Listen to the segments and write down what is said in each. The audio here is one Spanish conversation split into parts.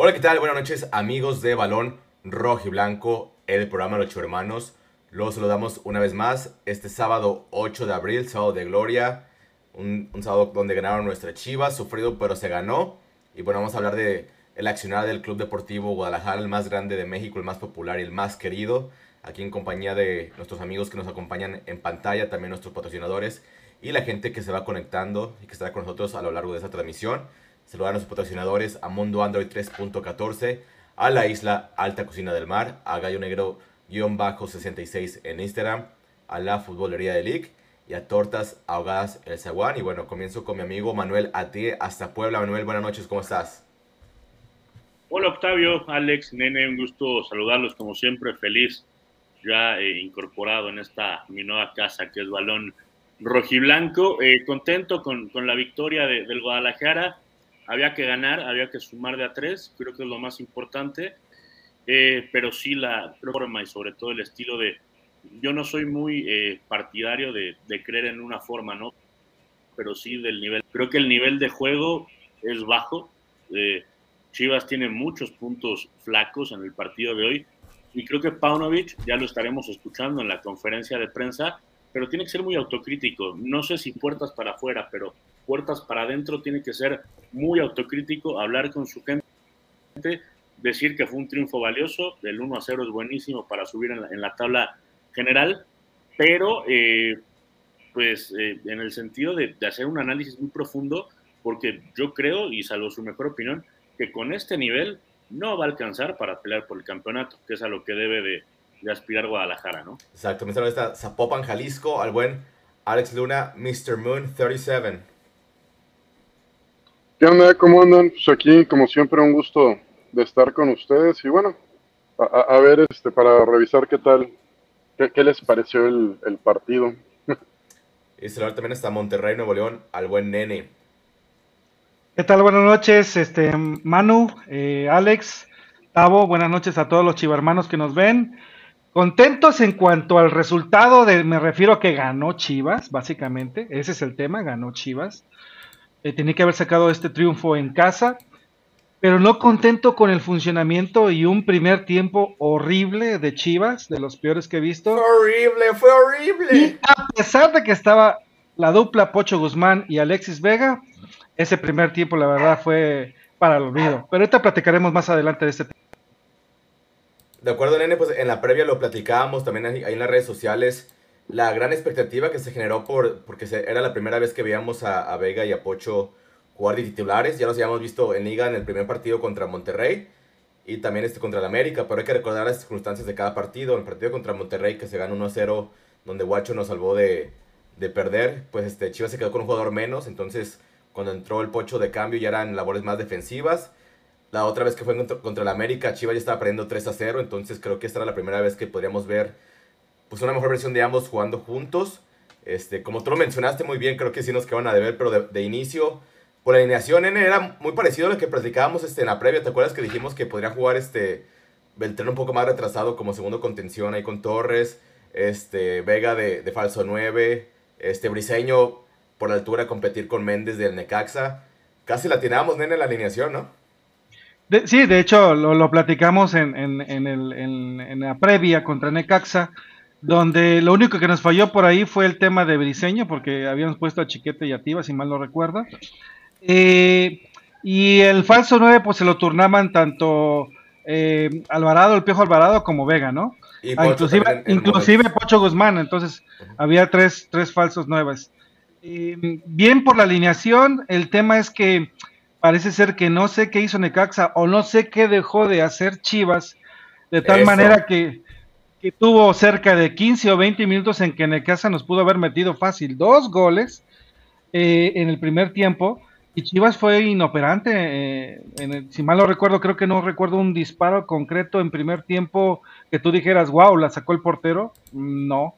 Hola, ¿qué tal? Buenas noches, amigos de Balón Rojo y Blanco, el programa Los Ocho Hermanos. Los saludamos una vez más este sábado 8 de abril, sábado de gloria. Un, un sábado donde ganaron nuestra Chivas, sufrido pero se ganó. Y bueno, vamos a hablar de el accionar del Club Deportivo Guadalajara, el más grande de México, el más popular y el más querido. Aquí en compañía de nuestros amigos que nos acompañan en pantalla, también nuestros patrocinadores y la gente que se va conectando y que estará con nosotros a lo largo de esta transmisión. Saludar a nuestros patrocinadores, a Mundo Android 3.14, a la Isla Alta Cocina del Mar, a Gallo Negro-66 en Instagram, a la Futbolería de League y a Tortas Ahogadas El Zaguán. Y bueno, comienzo con mi amigo Manuel Ati hasta Puebla. Manuel, buenas noches, ¿cómo estás? Hola Octavio, Alex, Nene, un gusto saludarlos como siempre, feliz ya eh, incorporado en esta mi nueva casa que es Balón Rojiblanco, eh, contento con, con, la victoria de, del Guadalajara, había que ganar, había que sumar de a tres, creo que es lo más importante, eh, pero sí la forma y sobre todo el estilo de, yo no soy muy eh, partidario de, de, creer en una forma, ¿no? Pero sí del nivel, creo que el nivel de juego es bajo, eh, Chivas tiene muchos puntos flacos en el partido de hoy, y creo que Paunovic, ya lo estaremos escuchando en la conferencia de prensa, pero tiene que ser muy autocrítico. No sé si puertas para afuera, pero puertas para adentro tiene que ser muy autocrítico, hablar con su gente, decir que fue un triunfo valioso, el 1 a 0 es buenísimo para subir en la, en la tabla general, pero eh, pues eh, en el sentido de, hacer un análisis muy profundo, porque yo creo, y salvo su mejor opinión, que con este nivel no va a alcanzar para pelear por el campeonato, que es a lo que debe de, aspirar Guadalajara, ¿no? Exacto, me esta Zapopan, Jalisco, al buen Alex Luna, Mr. Moon 37. ¿Qué onda? ¿Cómo andan? Pues aquí, como siempre, un gusto de estar con ustedes y bueno, a, a ver, este, para revisar qué tal, qué, qué les pareció el, el partido. y saludar también hasta Monterrey, Nuevo León, al buen Nene. ¿Qué tal? Buenas noches, este, Manu, eh, Alex, Tavo, buenas noches a todos los chivarmanos que nos ven. Contentos en cuanto al resultado de, me refiero a que ganó Chivas, básicamente, ese es el tema, ganó Chivas. Eh, tenía que haber sacado este triunfo en casa, pero no contento con el funcionamiento y un primer tiempo horrible de Chivas, de los peores que he visto. Fue horrible, fue horrible. Y a pesar de que estaba la dupla Pocho Guzmán y Alexis Vega, ese primer tiempo la verdad fue para el olvido. Pero ahorita platicaremos más adelante de este tema. De acuerdo, nene, pues en la previa lo platicábamos también ahí en las redes sociales. La gran expectativa que se generó por, porque se, era la primera vez que veíamos a, Vega y a Pocho jugar de titulares. Ya los habíamos visto en Liga en el primer partido contra Monterrey y también este contra el América. Pero hay que recordar las circunstancias de cada partido. El partido contra Monterrey que se ganó 1-0, donde Guacho nos salvó de, de perder, pues este, Chivas se quedó con un jugador menos. Entonces, cuando entró el Pocho de cambio, ya eran labores más defensivas. La otra vez que fue contra, contra el América, Chivas ya estaba perdiendo 3 a 0, entonces creo que esta era la primera vez que podríamos ver pues una mejor versión de ambos jugando juntos. Este, como tú lo mencionaste muy bien, creo que sí nos quedaban a deber, pero de, inicio, por la alineación, N era muy parecido a lo que platicábamos este, en la previa. ¿Te acuerdas que dijimos que podría jugar este Beltrán un poco más retrasado como segundo contención ahí con Torres, este, Vega de, de falso 9, este Briseño por la altura competir con Méndez del Necaxa? Casi la tirábamos, nene, en la alineación, ¿no? Sí, de hecho lo, lo platicamos en, en, en, la previa contra Necaxa, donde lo único que nos falló por ahí fue el tema de Briseño, porque habíamos puesto a Chiquete y a Tiva, si mal no recuerdo. Eh, y el falso 9, pues se lo turnaban tanto eh, Alvarado, el Piojo Alvarado, como Vega, ¿no? Ah, inclusive, inclusive Pocho Guzmán, entonces uh -huh. había tres, tres falsos nuevas. Eh, bien por la alineación, el tema es que parece ser que no sé qué hizo Necaxa o no sé qué dejó de hacer Chivas, de tal Eso. manera que, que, tuvo cerca de 15 o 20 minutos en que Necaxa nos pudo haber metido fácil dos goles eh, en el primer tiempo. Y Chivas fue inoperante, eh, en el, si mal no recuerdo, creo que no recuerdo un disparo concreto en primer tiempo que tú dijeras, wow, la sacó el portero. No,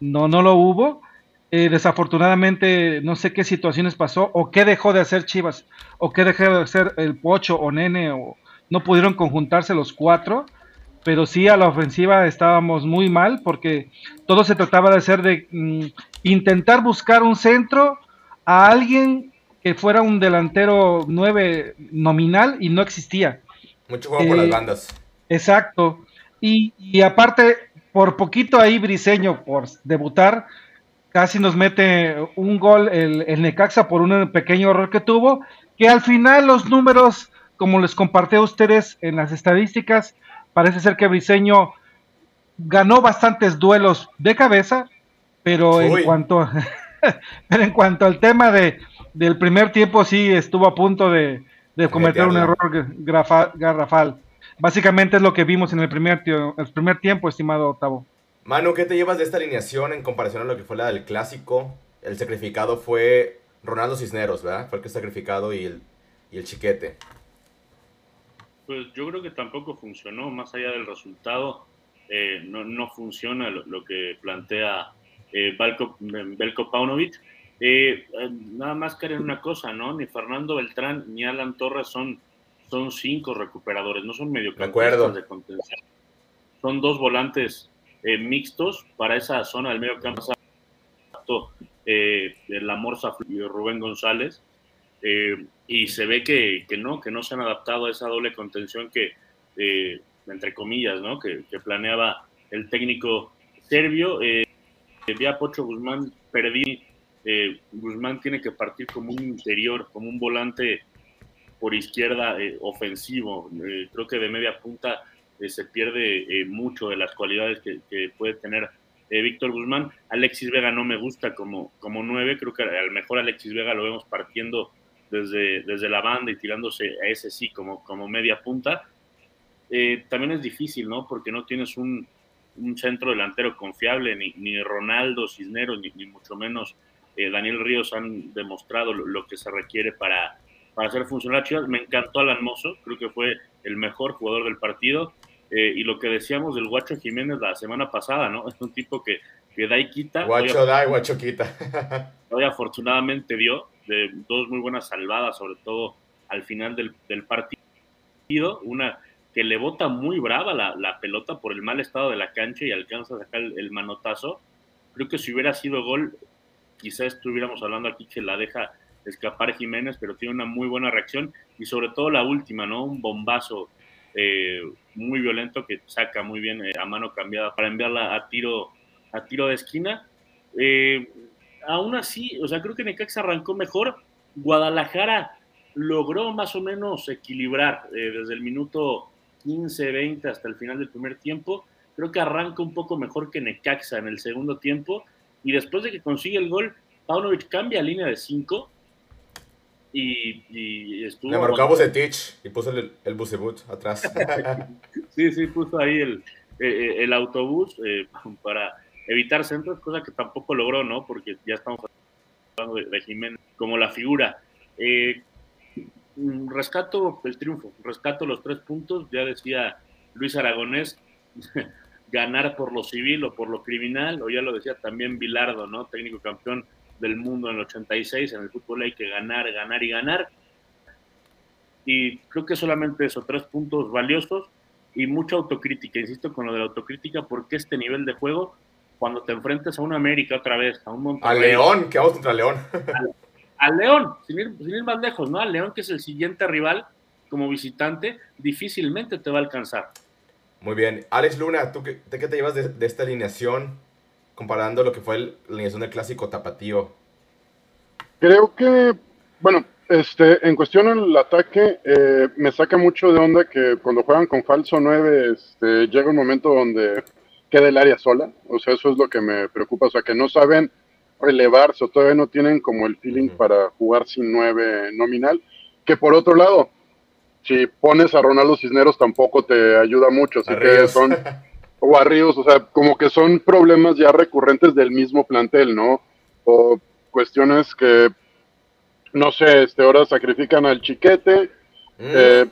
no, no lo hubo. Eh, desafortunadamente no sé qué situaciones pasó o qué dejó de hacer Chivas o qué dejó de hacer el Pocho o Nene o no pudieron conjuntarse los cuatro pero sí a la ofensiva estábamos muy mal porque todo se trataba de hacer de mm, intentar buscar un centro a alguien que fuera un delantero nueve nominal y no existía Mucho juego por las bandas. Exacto. Y, y aparte, por poquito ahí Briseño, por debutar, casi nos mete un gol el, el, Necaxa por un pequeño error que tuvo, que al final los números, como les compartí a ustedes en las estadísticas, parece ser que Briseño ganó bastantes duelos de cabeza, pero en cuanto pero en cuanto al tema de del primer tiempo sí estuvo a punto de, de cometer un error garrafal. Básicamente es lo que vimos en el primer, el primer tiempo, estimado Octavo. Manu, ¿qué te llevas de esta alineación en comparación a lo que fue la del clásico? El sacrificado fue Ronaldo Cisneros, ¿verdad? Fue el que sacrificado y el, y el chiquete. Pues yo creo que tampoco funcionó, más allá del resultado, eh, no, no, funciona lo, que plantea eh, Belko, Paunovic. Eh, nada más que una cosa, ¿no? Ni Fernando Beltrán ni Alan Torres son, son cinco recuperadores, no son mediocampistas de contención. Son dos volantes eh, mixtos para esa zona del medio campo. Eh, la Morsa y Rubén González. Eh, y se ve que, que, no, que no se han adaptado a esa doble contención que, eh, entre comillas, ¿no? que, que, planeaba el técnico serbio. Eh, Pocho Guzmán perdí. Guzmán tiene que partir como un interior, como un volante por izquierda ofensivo. creo que de media punta eh, se pierde eh, mucho de las cualidades que, puede tener eh, Víctor Guzmán. Alexis Vega no me gusta como, como nueve, creo que a lo mejor Alexis Vega lo vemos partiendo desde, desde la banda y tirándose a ese sí como, como media punta. también es difícil, ¿no? Porque no tienes un, un centro delantero confiable, ni, ni Ronaldo Cisneros, ni, mucho menos Daniel Ríos han demostrado lo, que se requiere para, para hacer funcionar Chivas. Me encantó Alan Mozo, creo que fue el mejor jugador del partido. Eh, y lo que decíamos del Guacho Jiménez la semana pasada, ¿no? Es un tipo que, que da y quita. Guacho da y Guacho quita. hoy afortunadamente dio de dos muy buenas salvadas, sobre todo al final del, partido. Una que le bota muy brava la, pelota por el mal estado de la cancha y alcanza a sacar el, el, manotazo. Creo que si hubiera sido gol, quizás estuviéramos hablando aquí que la deja escapar Jiménez, pero tiene una muy buena reacción y sobre todo la última, ¿no? Un bombazo eh, muy violento que saca muy bien eh, a mano cambiada para enviarla a tiro, a tiro de esquina. Eh, aún así, o sea, creo que Necaxa arrancó mejor. Guadalajara logró más o menos equilibrar desde el minuto 15, 20 hasta el final del primer tiempo. Creo que arranca un poco mejor que Necaxa en el segundo tiempo. Y después de que consigue el gol, Paunovic cambia línea de 5 y, y estuvo. Le marcó a Bucetich y puso el, el Bucebut atrás. sí, sí, puso ahí el, eh, eh, el autobús eh, para evitar centros, cosa que tampoco logró, ¿no? Porque ya estamos hablando de, Jiménez como la figura. Eh, rescato el triunfo, rescato los tres puntos, ya decía Luis Aragonés, ganar por lo civil o por lo criminal, o ya lo decía también Bilardo, ¿no? Técnico campeón del mundo en el 86, en el fútbol hay que ganar, ganar y ganar. Y creo que solamente esos tres puntos valiosos y mucha autocrítica, insisto con lo de la autocrítica, porque este nivel de juego, cuando te enfrentas a una América otra vez, a un Monterrey. A León, que vamos contra León. Al, León, sin ir, sin ir, más lejos, ¿no? Al León, que es el siguiente rival como visitante, difícilmente te va a alcanzar. Muy bien. Alex Luna, ¿tú qué, de qué te llevas de, de esta alineación? comparando lo que fue la alineación del clásico tapatío? Creo que, bueno, este, en cuestión del ataque, eh, me saca mucho de onda que cuando juegan con falso 9, este, llega un momento donde queda el área sola. O sea, eso es lo que me preocupa. O sea, que no saben relevarse o todavía no tienen como el feeling para jugar sin 9 nominal. Que por otro lado, si pones a Ronaldo Cisneros tampoco te ayuda mucho. Así que son o a Ríos, o sea, como que son problemas ya recurrentes del mismo plantel, ¿no? O cuestiones que, no sé, este, ahora sacrifican al chiquete, mm. eh,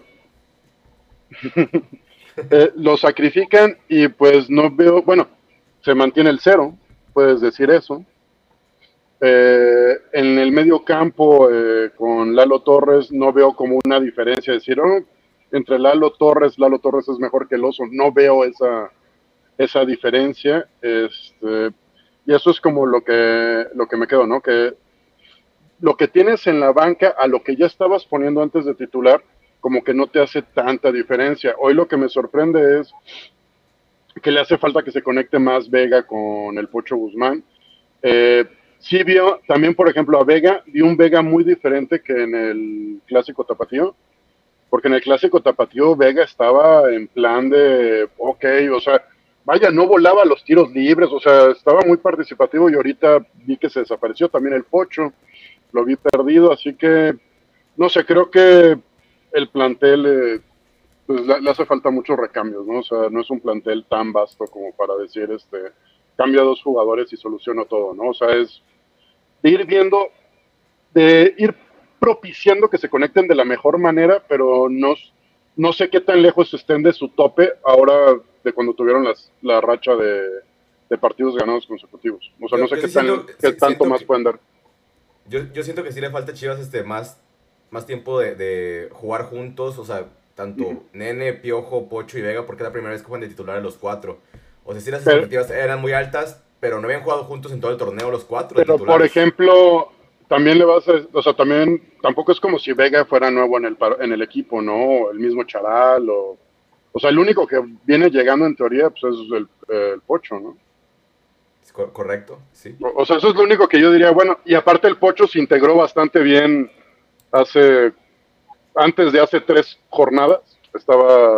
eh, lo sacrifican y pues no veo, bueno, se mantiene el cero, puedes decir eso. Eh, en el medio campo con Lalo Torres no veo como una diferencia, decir, oh, entre Lalo Torres, Lalo Torres es mejor que el oso, no veo esa, esa diferencia. Este, y eso es como lo que, lo que me quedo, ¿no? Que lo que tienes en la banca a lo que ya estabas poniendo antes de titular, como que no te hace tanta diferencia. Hoy lo que me sorprende es que le hace falta que se conecte más Vega con el Pocho Guzmán. Eh, sí vio también, por ejemplo, a Vega, vi un Vega muy diferente que en el clásico tapatío, porque en el clásico tapatío Vega estaba en plan de, ok, o sea, vaya, no volaba los tiros libres, o sea, estaba muy participativo y ahorita vi que se desapareció también el Pocho, lo vi perdido, así que, no sé, creo que el plantel eh, pues, le, hace falta muchos recambios, ¿no? O sea, no es un plantel tan vasto como para decir, este, cambia dos jugadores y soluciona todo, ¿no? O sea, es de ir viendo, de ir propiciando que se conecten de la mejor manera, pero no, no sé qué tan lejos estén de su tope ahora de cuando tuvieron las, la racha de, partidos ganados consecutivos. O sea, no sé qué, tanto más pueden dar. Yo, yo siento que sí le falta a Chivas este, más, más tiempo de, de jugar juntos, o sea, tanto Nene, Piojo, Pocho y Vega, porque es la primera vez que juegan de titular a los cuatro. O sea, sí las expectativas eran muy altas, pero no habían jugado juntos en todo el torneo los cuatro. Pero, por ejemplo, también le vas a, o sea, también, tampoco es como si Vega fuera nuevo en el, en el equipo, ¿no? El mismo Charal, o, o sea, el único que viene llegando en teoría, pues es el, el Pocho, ¿no? Correcto, sí. O, sea, eso es lo único que yo diría, bueno, y aparte el Pocho se integró bastante bien hace, antes de hace tres jornadas, estaba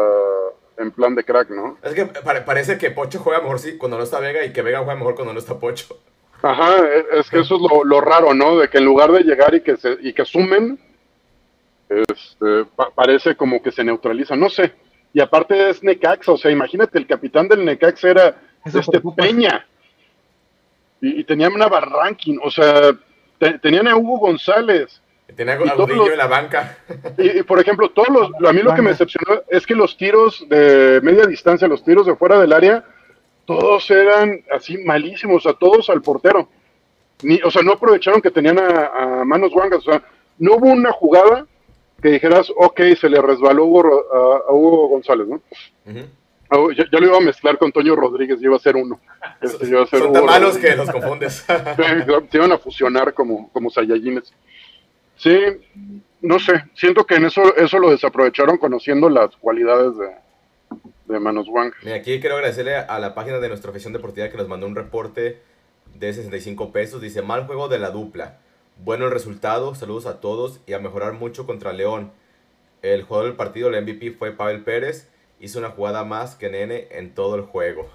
en plan de crack, ¿no? Es que parece que Pocho juega mejor sí, cuando no está Vega y que Vega juega mejor cuando no está Pocho. Ajá, es que eso es lo, raro, ¿no? De que en lugar de llegar y que se, y que sumen, este, parece como que se neutraliza, no sé. Y aparte es Necaxa, o sea, imagínate, el capitán del Necaxa era este Peña. Y, tenían una Barranquín, o sea, tenían a Hugo González, Tenía a en la banca. Y, por ejemplo, todos los, a mí lo que me decepcionó es que los tiros de media distancia, los tiros de fuera del área, todos eran así malísimos, a todos al portero. Ni, o sea, no aprovecharon que tenían a, manos guangas. O sea, no hubo una jugada que dijeras, ok, se le resbaló a, Hugo González, ¿no? Ah, yo, lo iba a mezclar con Toño Rodríguez, iba a ser uno. Este, Son tan malos que los confundes. se iban a fusionar como, como Saiyajines. Sí, no sé, siento que en eso, eso lo desaprovecharon conociendo las cualidades de, de Manos Wang. aquí quiero agradecerle a la página de nuestra afición deportiva que nos mandó un reporte de 65 pesos. Dice, mal juego de la dupla. Bueno el resultado, saludos a todos y a mejorar mucho contra León. El jugador del partido, el MVP, fue Pavel Pérez. Hizo una jugada más que Nene en todo el juego.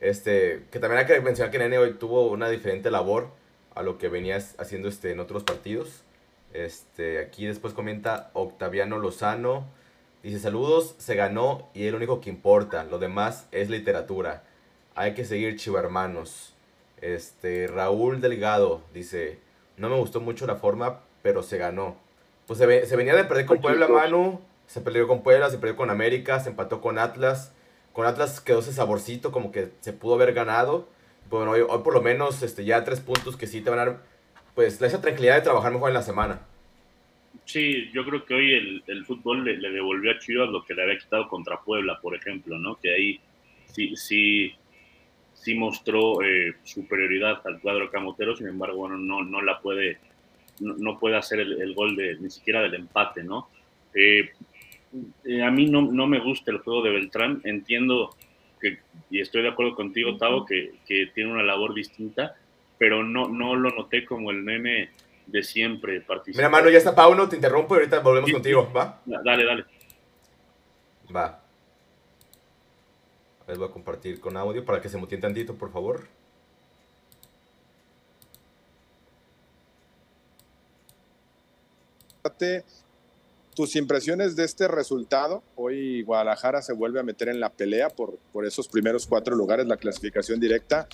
Este, que también hay que mencionar que Nene hoy tuvo una diferente labor a lo que venía haciendo este, en otros partidos. Este, aquí después comenta Octaviano Lozano. Dice, saludos, se ganó y es lo único que importa. Lo demás es literatura. Hay que seguir chivo hermanos. Este, Raúl Delgado dice, no me gustó mucho la forma, pero se ganó. Pues se, venía de perder con Puebla, Manu. Se perdió con Puebla, se perdió con América, se empató con Atlas. Con Atlas quedó ese saborcito como que se pudo haber ganado. Bueno, hoy, hoy por lo menos este, ya tres puntos que sí te van a dar pues esa tranquilidad de trabajar mejor en la semana. Sí, yo creo que hoy el, el fútbol le, devolvió a Chivas lo que le había quitado contra Puebla, por ejemplo, ¿no? Que ahí sí, sí, sí mostró eh, superioridad al cuadro camotero, sin embargo, bueno, no, no la puede, no, puede hacer el, gol de, ni siquiera del empate, ¿no? Eh, eh, a mí no, no, me gusta el juego de Beltrán, entiendo que, y estoy de acuerdo contigo, Tavo, que, que tiene una labor distinta, pero no, no lo noté como el meme de siempre Mira, mano, ya está Pauno, te interrumpo y ahorita volvemos contigo, ¿va? Dale, dale. Va. A ver, voy a compartir con audio para que se mutien tantito, por favor. tus impresiones de este resultado. Hoy Guadalajara se vuelve a meter en la pelea por, por esos primeros cuatro lugares, la clasificación directa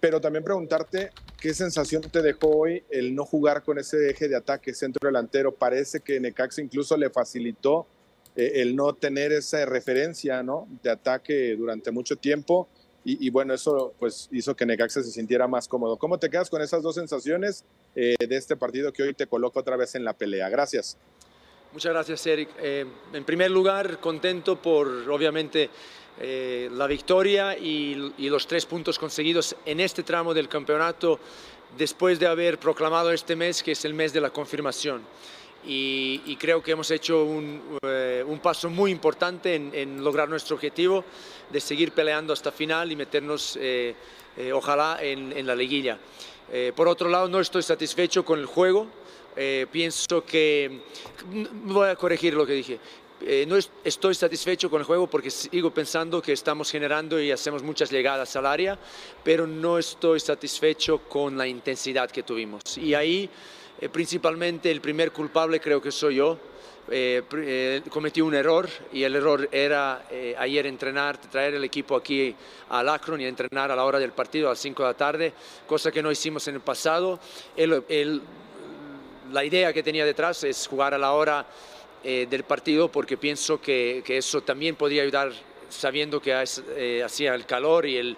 pero también preguntarte qué sensación te dejó hoy el no jugar con ese eje de ataque centro delantero. Parece que Necaxa incluso le facilitó eh, el no tener esa referencia ¿no? de ataque durante mucho tiempo y, bueno, eso pues hizo que Necaxa se sintiera más cómodo. ¿Cómo te quedas con esas dos sensaciones eh, de este partido que hoy te coloca otra vez en la pelea? Gracias. Muchas gracias, Eric. Eh, en primer lugar, contento por, obviamente, eh, la victoria y, los tres puntos conseguidos en este tramo del campeonato después de haber proclamado este mes que es el mes de la confirmación. y, creo que hemos hecho un, eh, un paso muy importante en, en, lograr nuestro objetivo de seguir peleando hasta final y meternos, eh, eh, ojalá, en, en, la liguilla. por otro lado, no estoy satisfecho con el juego. pienso que, voy a corregir lo que dije, no estoy satisfecho con el juego porque sigo pensando que estamos generando y hacemos muchas llegadas al área, pero no estoy satisfecho con la intensidad que tuvimos. Y ahí eh, principalmente el primer culpable creo que soy yo. Eh, eh, cometí un error y el error era ayer entrenar, traer el equipo aquí al Akron y entrenar a la hora del partido a las 5 de la tarde, cosa que no hicimos en el pasado. la idea que tenía detrás es jugar a la hora del partido porque pienso que, eso también podría ayudar sabiendo que hacía el calor y el,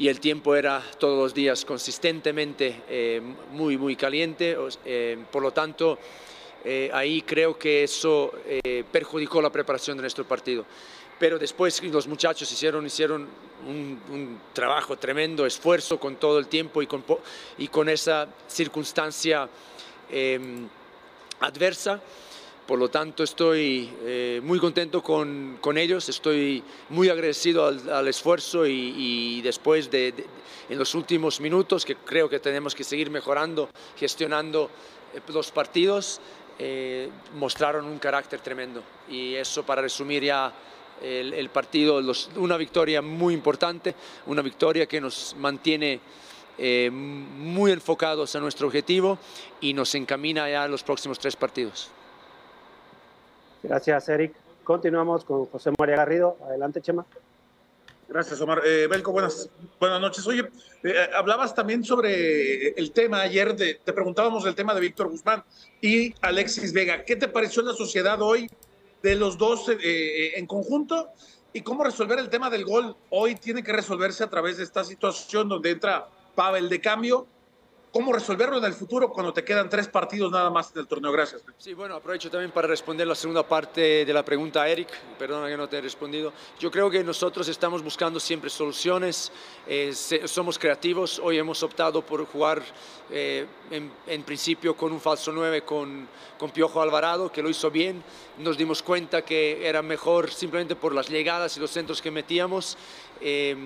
y el tiempo era todos los días consistentemente eh, muy, muy caliente. Eh, por lo tanto, eh, ahí creo que eso perjudicó la preparación de nuestro partido. Pero después los muchachos hicieron, hicieron un, trabajo tremendo, esfuerzo con todo el tiempo y con, y con esa circunstancia adversa. Por lo tanto, estoy eh, muy contento con, con, ellos, estoy muy agradecido al, esfuerzo y, después de, en los últimos minutos, que creo que tenemos que seguir mejorando, gestionando eh, los partidos, eh, mostraron un carácter tremendo. Y eso para resumir ya el, partido, una victoria muy importante, una victoria que nos mantiene muy enfocados a nuestro objetivo y nos encamina ya a los próximos tres partidos. Gracias, Eric. Continuamos con José María Garrido. Adelante, Chema. Gracias, Omar. Eh, Belco, buenas, buenas noches. Oye, eh, hablabas también sobre el tema ayer, de, te preguntábamos el tema de Víctor Guzmán y Alexis Vega. ¿Qué te pareció la sociedad hoy de los dos eh, en conjunto? ¿Y cómo resolver el tema del gol? Hoy tiene que resolverse a través de esta situación donde entra Pavel de cambio cómo resolverlo en el futuro cuando te quedan tres partidos nada más del torneo. Gracias. Sí, bueno, aprovecho también para responder la segunda parte de la pregunta Eric. Perdona que no te he respondido. Yo creo que nosotros estamos buscando siempre soluciones, eh, somos creativos. Hoy hemos optado por jugar eh, en, principio con un falso 9 con, con Piojo Alvarado, que lo hizo bien. Nos dimos cuenta que era mejor simplemente por las llegadas y los centros que metíamos. Eh,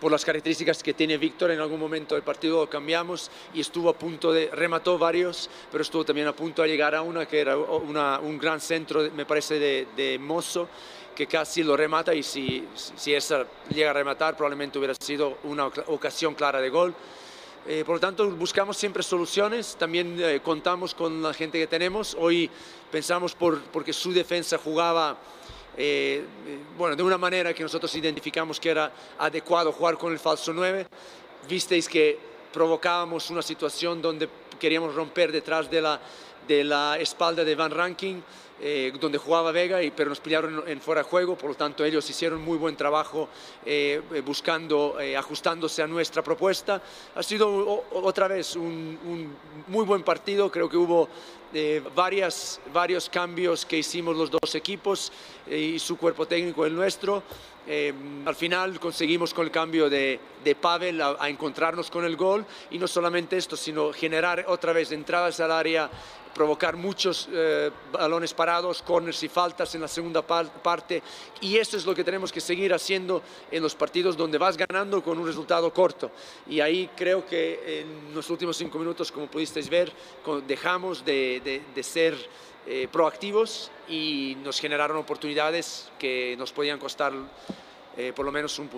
por las características que tiene Víctor, en algún momento del partido lo cambiamos y estuvo a punto de, remató varios, pero estuvo también a punto de llegar a una que era una, un gran centro, me parece, de, de Mozo, que casi lo remata y si, si esa llega a rematar probablemente hubiera sido una ocasión clara de gol. Eh, por lo tanto, buscamos siempre soluciones, también eh, contamos con la gente que tenemos. Hoy pensamos por, porque su defensa jugaba eh, bueno, de una manera que nosotros identificamos que era adecuado jugar con el falso 9. Visteis que provocábamos una situación donde queríamos romper detrás de la, de la espalda de Van Ranking eh, donde jugaba Vega, y, pero nos pillaron en, fuera de juego, por lo tanto ellos hicieron muy buen trabajo eh, eh, buscando, ajustándose a nuestra propuesta. Ha sido otra vez un, muy buen partido, creo que hubo varias, varios cambios que hicimos los dos equipos y su cuerpo técnico el nuestro. al final conseguimos con el cambio de, de Pavel a, a, encontrarnos con el gol y no solamente esto, sino generar otra vez entradas al área provocar muchos eh, balones parados, corners y faltas en la segunda parte. Y eso es lo que tenemos que seguir haciendo en los partidos donde vas ganando con un resultado corto. Y ahí creo que en los últimos cinco minutos, como pudisteis ver, dejamos de, ser eh, proactivos y nos generaron oportunidades que nos podían costar eh, por lo menos un,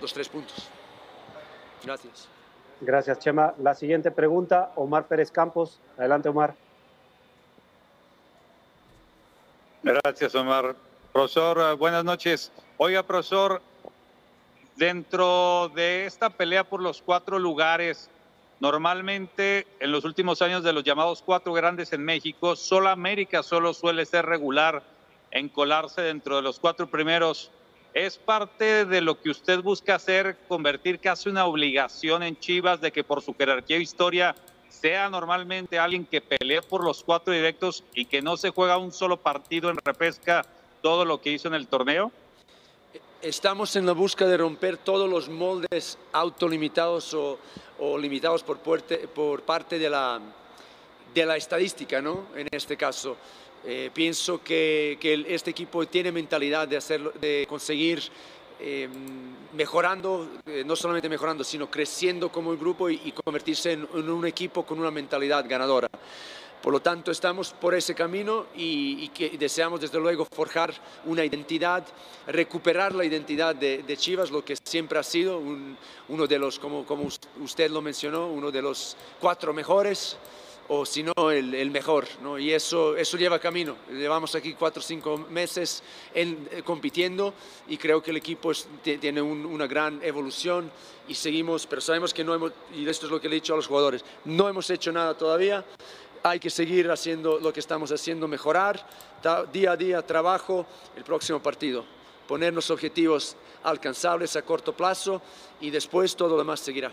los tres puntos. Gracias. Gracias, Chema. La siguiente pregunta, Omar Pérez Campos. Adelante, Omar. Gracias, Omar. Profesor, eh, buenas noches. Oiga, profesor, dentro de esta pelea por los cuatro lugares, normalmente en los últimos años de los llamados cuatro grandes en México, solo América solo suele ser regular en colarse dentro de los cuatro primeros. ¿Es parte de lo que usted busca hacer, convertir casi una obligación en Chivas de que por su jerarquía e historia sea normalmente alguien que pelee por los cuatro directos y que no se juega un solo partido en repesca todo lo que hizo en el torneo? Estamos en la busca de romper todos los moldes autolimitados o, o limitados por, por parte de la, de la estadística, ¿no? En este caso. Eh, pienso que, que, este equipo tiene mentalidad de, hacerlo, de conseguir eh, mejorando, eh, no solamente mejorando, sino creciendo como el grupo y, y convertirse en, en, un equipo con una mentalidad ganadora. Por lo tanto, estamos por ese camino y, y que deseamos desde luego forjar una identidad, recuperar la identidad de, de Chivas, lo que siempre ha sido un, uno de los, como, como usted lo mencionó, uno de los cuatro mejores o si no el, mejor, ¿no? y eso, eso lleva camino. Llevamos aquí cuatro o cinco meses en, eh, compitiendo y creo que el equipo es, tiene un, una gran evolución y seguimos, pero sabemos que no hemos, y esto es lo que le he dicho a los jugadores, no hemos hecho nada todavía, hay que seguir haciendo lo que estamos haciendo, mejorar día a día, trabajo, el próximo partido, ponernos objetivos alcanzables a corto plazo y después todo lo demás seguirá.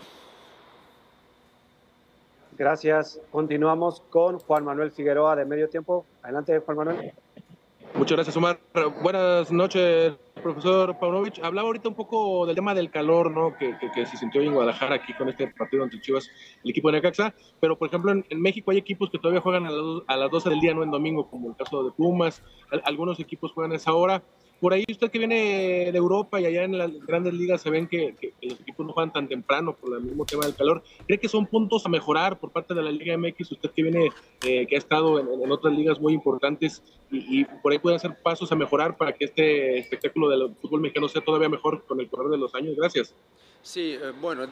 Gracias. Continuamos con Juan Manuel Figueroa de Medio Tiempo. Adelante, Juan Manuel. Muchas gracias, Omar. Buenas noches, profesor Paunovic. Hablaba ahorita un poco del tema del calor, ¿no? Que, que, se sintió en Guadalajara aquí con este partido ante Chivas, el equipo de Necaxa. Pero, por ejemplo, en, México hay equipos que todavía juegan a, la, a, las 12 del día, no en domingo, como el caso de Pumas. Algunos equipos juegan a esa hora. Por ahí usted que viene de Europa y allá en las grandes ligas se ven que, los equipos no juegan tan temprano por el mismo tema del calor. ¿Cree que son puntos a mejorar por parte de la Liga MX? Usted que viene, eh, que ha estado en, otras ligas muy importantes y, y, por ahí puede hacer pasos a mejorar para que este espectáculo del fútbol mexicano sea todavía mejor con el correr de los años. Gracias. Sí, eh, bueno,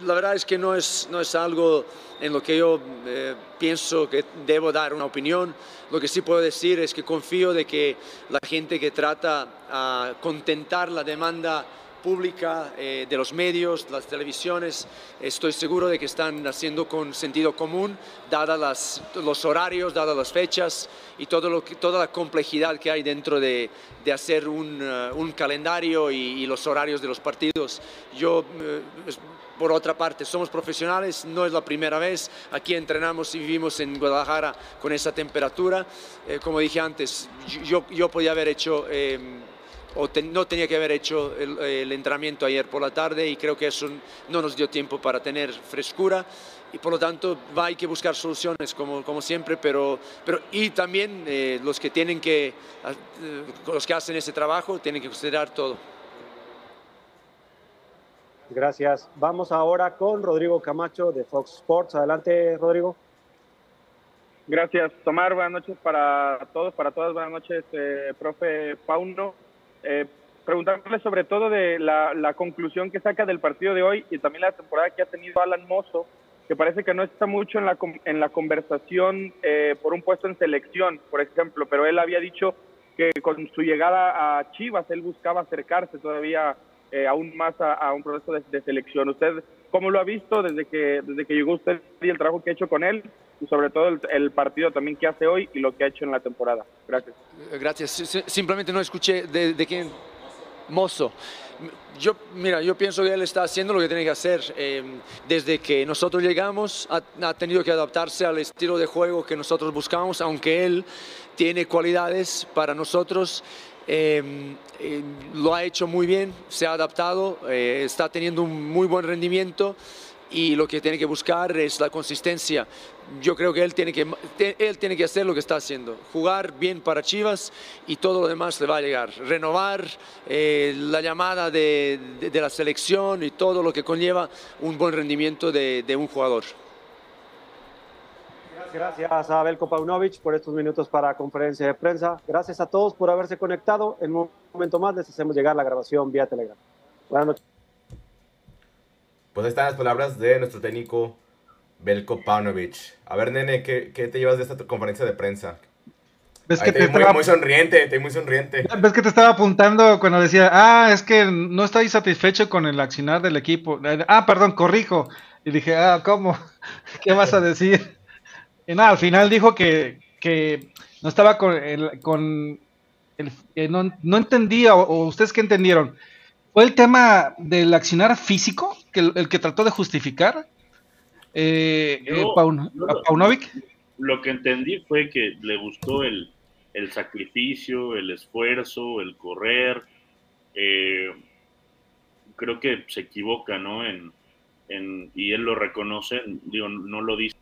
la verdad es que no es, no es algo en lo que yo eh, pienso que debo dar una opinión. Lo que sí puedo decir es que confío de que la gente que trata a contentar la demanda pública, eh, de los medios, las televisiones, estoy seguro de que están haciendo con sentido común, dadas los horarios, dadas las fechas y todo lo que, toda la complejidad que hay dentro de, de hacer un, uh, un calendario y, y, los horarios de los partidos. Yo, uh, por otra parte, somos profesionales, no es la primera vez, aquí entrenamos y vivimos en Guadalajara con esa temperatura. Eh, como dije antes, yo, yo podía haber hecho... Eh, o ten, no tenía que haber hecho el, el, entrenamiento ayer por la tarde y creo que eso no nos dio tiempo para tener frescura y por lo tanto va, hay que buscar soluciones como, como siempre, pero, pero y también eh, los que tienen que, eh, los que hacen ese trabajo tienen que considerar todo. Gracias. Vamos ahora con Rodrigo Camacho de Fox Sports. Adelante, Rodrigo. Gracias, Tomar. Buenas noches para todos, para todas. Buenas noches, eh, profe Pauno. Eh, preguntarle sobre todo de la, la, conclusión que saca del partido de hoy y también la temporada que ha tenido Alan Mozo, que parece que no está mucho en la, en la conversación eh, por un puesto en selección, por ejemplo, pero él había dicho que con su llegada a Chivas él buscaba acercarse todavía eh, aún más a, a un proceso de, de, selección. ¿Usted cómo lo ha visto desde que, desde que llegó usted y el trabajo que ha hecho con él? y sobre todo el, el, partido también que hace hoy y lo que ha hecho en la temporada. Gracias. Gracias. Simplemente no escuché de, de quién. Mozo. Yo, mira, yo pienso que él está haciendo lo que tiene que hacer. Eh, desde que nosotros llegamos, ha, ha, tenido que adaptarse al estilo de juego que nosotros buscamos, aunque él tiene cualidades para nosotros. Eh, eh, lo ha hecho muy bien, se ha adaptado, eh, está teniendo un muy buen rendimiento y lo que tiene que buscar es la consistencia. Yo creo que él tiene que, él tiene que hacer lo que está haciendo, jugar bien para Chivas y todo lo demás le va a llegar. Renovar eh, la llamada de, de, de, la selección y todo lo que conlleva un buen rendimiento de, de un jugador. Gracias a Belko Paunovic por estos minutos para conferencia de prensa. Gracias a todos por haberse conectado. En un momento más les hacemos llegar la grabación vía Telegram. Buenas noches. Pues están las palabras de nuestro técnico Belko Paunovic. A ver, nene, ¿qué, ¿qué, te llevas de esta conferencia de prensa? ¿Ves que te, te muy, estaba... muy, sonriente, te muy sonriente. ¿Ves que te estaba apuntando cuando decía, ah, es que no estoy satisfecho con el accionar del equipo? Ah, perdón, corrijo. Y dije, ah, ¿cómo? ¿Qué vas a decir? Y nada, al final dijo que, que no estaba con el, con el, eh, no, no, entendía, o, o, ustedes qué entendieron, fue el tema del accionar físico, que el, el que trató de justificar eh, Yo, eh, Paun, yo, Paunovic. Lo que entendí fue que le gustó el, el sacrificio, el esfuerzo, el correr. Eh, creo que se equivoca, ¿no? En, en, y él lo reconoce, digo, no lo dice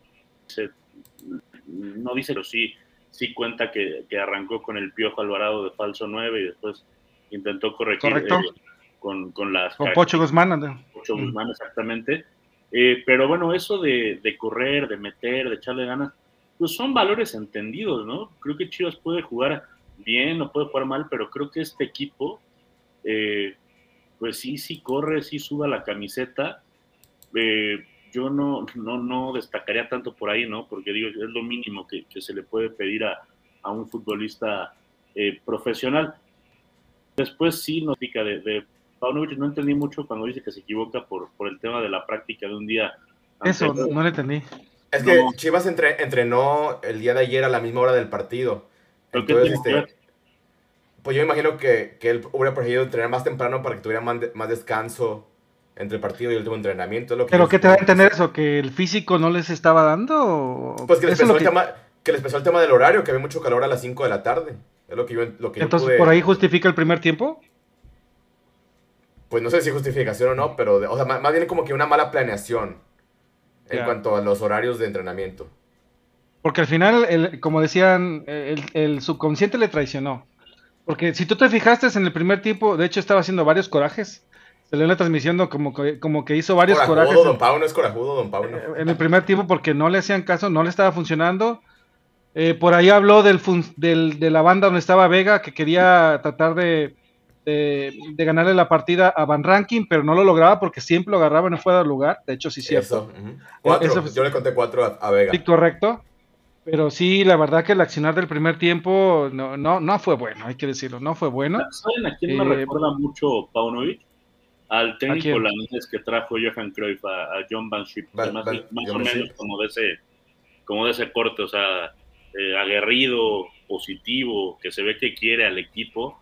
no dice, pero sí, sí cuenta que, arrancó con el Piojo Alvarado de falso 9 y después intentó corregir eh, con, con, las... Con Pocho Guzmán. Pocho Guzmán, exactamente. Eh, pero bueno, eso de, de, correr, de meter, de echarle ganas, pues son valores entendidos, ¿no? Creo que Chivas puede jugar bien o puede jugar mal, pero creo que este equipo, eh, pues sí, sí corre, sí suda la camiseta. Eh, yo no, no, no destacaría tanto por ahí, ¿no? Porque digo, es lo mínimo que, se le puede pedir a, un futbolista eh, profesional. Después sí nos pica de, de Paunovic, no entendí mucho cuando dice que se equivoca por, por el tema de la práctica de un día. Eso, no, lo entendí. Es que Chivas entrenó el día de ayer a la misma hora del partido. Entonces, este, pues yo imagino que, que, él hubiera preferido entrenar más temprano para que tuviera más, más descanso entre el partido y el último entrenamiento. Lo que ¿Pero qué te va a entender eso? ¿Que el físico no les estaba dando? Pues que les, pesó el tema, que les el tema del horario, que había mucho calor a las 5 de la tarde. Es lo que yo, lo que Entonces, ¿por ahí justifica el primer tiempo? Pues no sé si justificación o no, pero o sea, más, bien como que una mala planeación en cuanto a los horarios de entrenamiento. Porque al final, el, como decían, el, el subconsciente le traicionó. Porque si tú te fijaste en el primer tiempo, de hecho estaba haciendo varios corajes. Se le la transmisión como que, como que hizo varios corajes. Don Pauno es corajudo, Don Pauno. Eh, en el primer tiempo porque no le hacían caso, no le estaba funcionando. Eh, por ahí habló del, del, de la banda donde estaba Vega, que quería tratar de, de, ganarle la partida a Van Ranking, pero no lo lograba porque siempre lo agarraba en fuera de lugar. De hecho, sí, cierto. Eso, Yo le conté cuatro a, a Vega. Sí, correcto. Pero sí, la verdad que el accionar del primer tiempo no, no, no fue bueno, hay que decirlo, no fue bueno. ¿Saben a quién me eh, recuerda mucho Paunovic? Al técnico holandés que trajo Johan Cruyff a, John Van Schip, más, o menos como de ese, como de ese corte, o sea, eh, aguerrido, positivo, que se ve que quiere al equipo,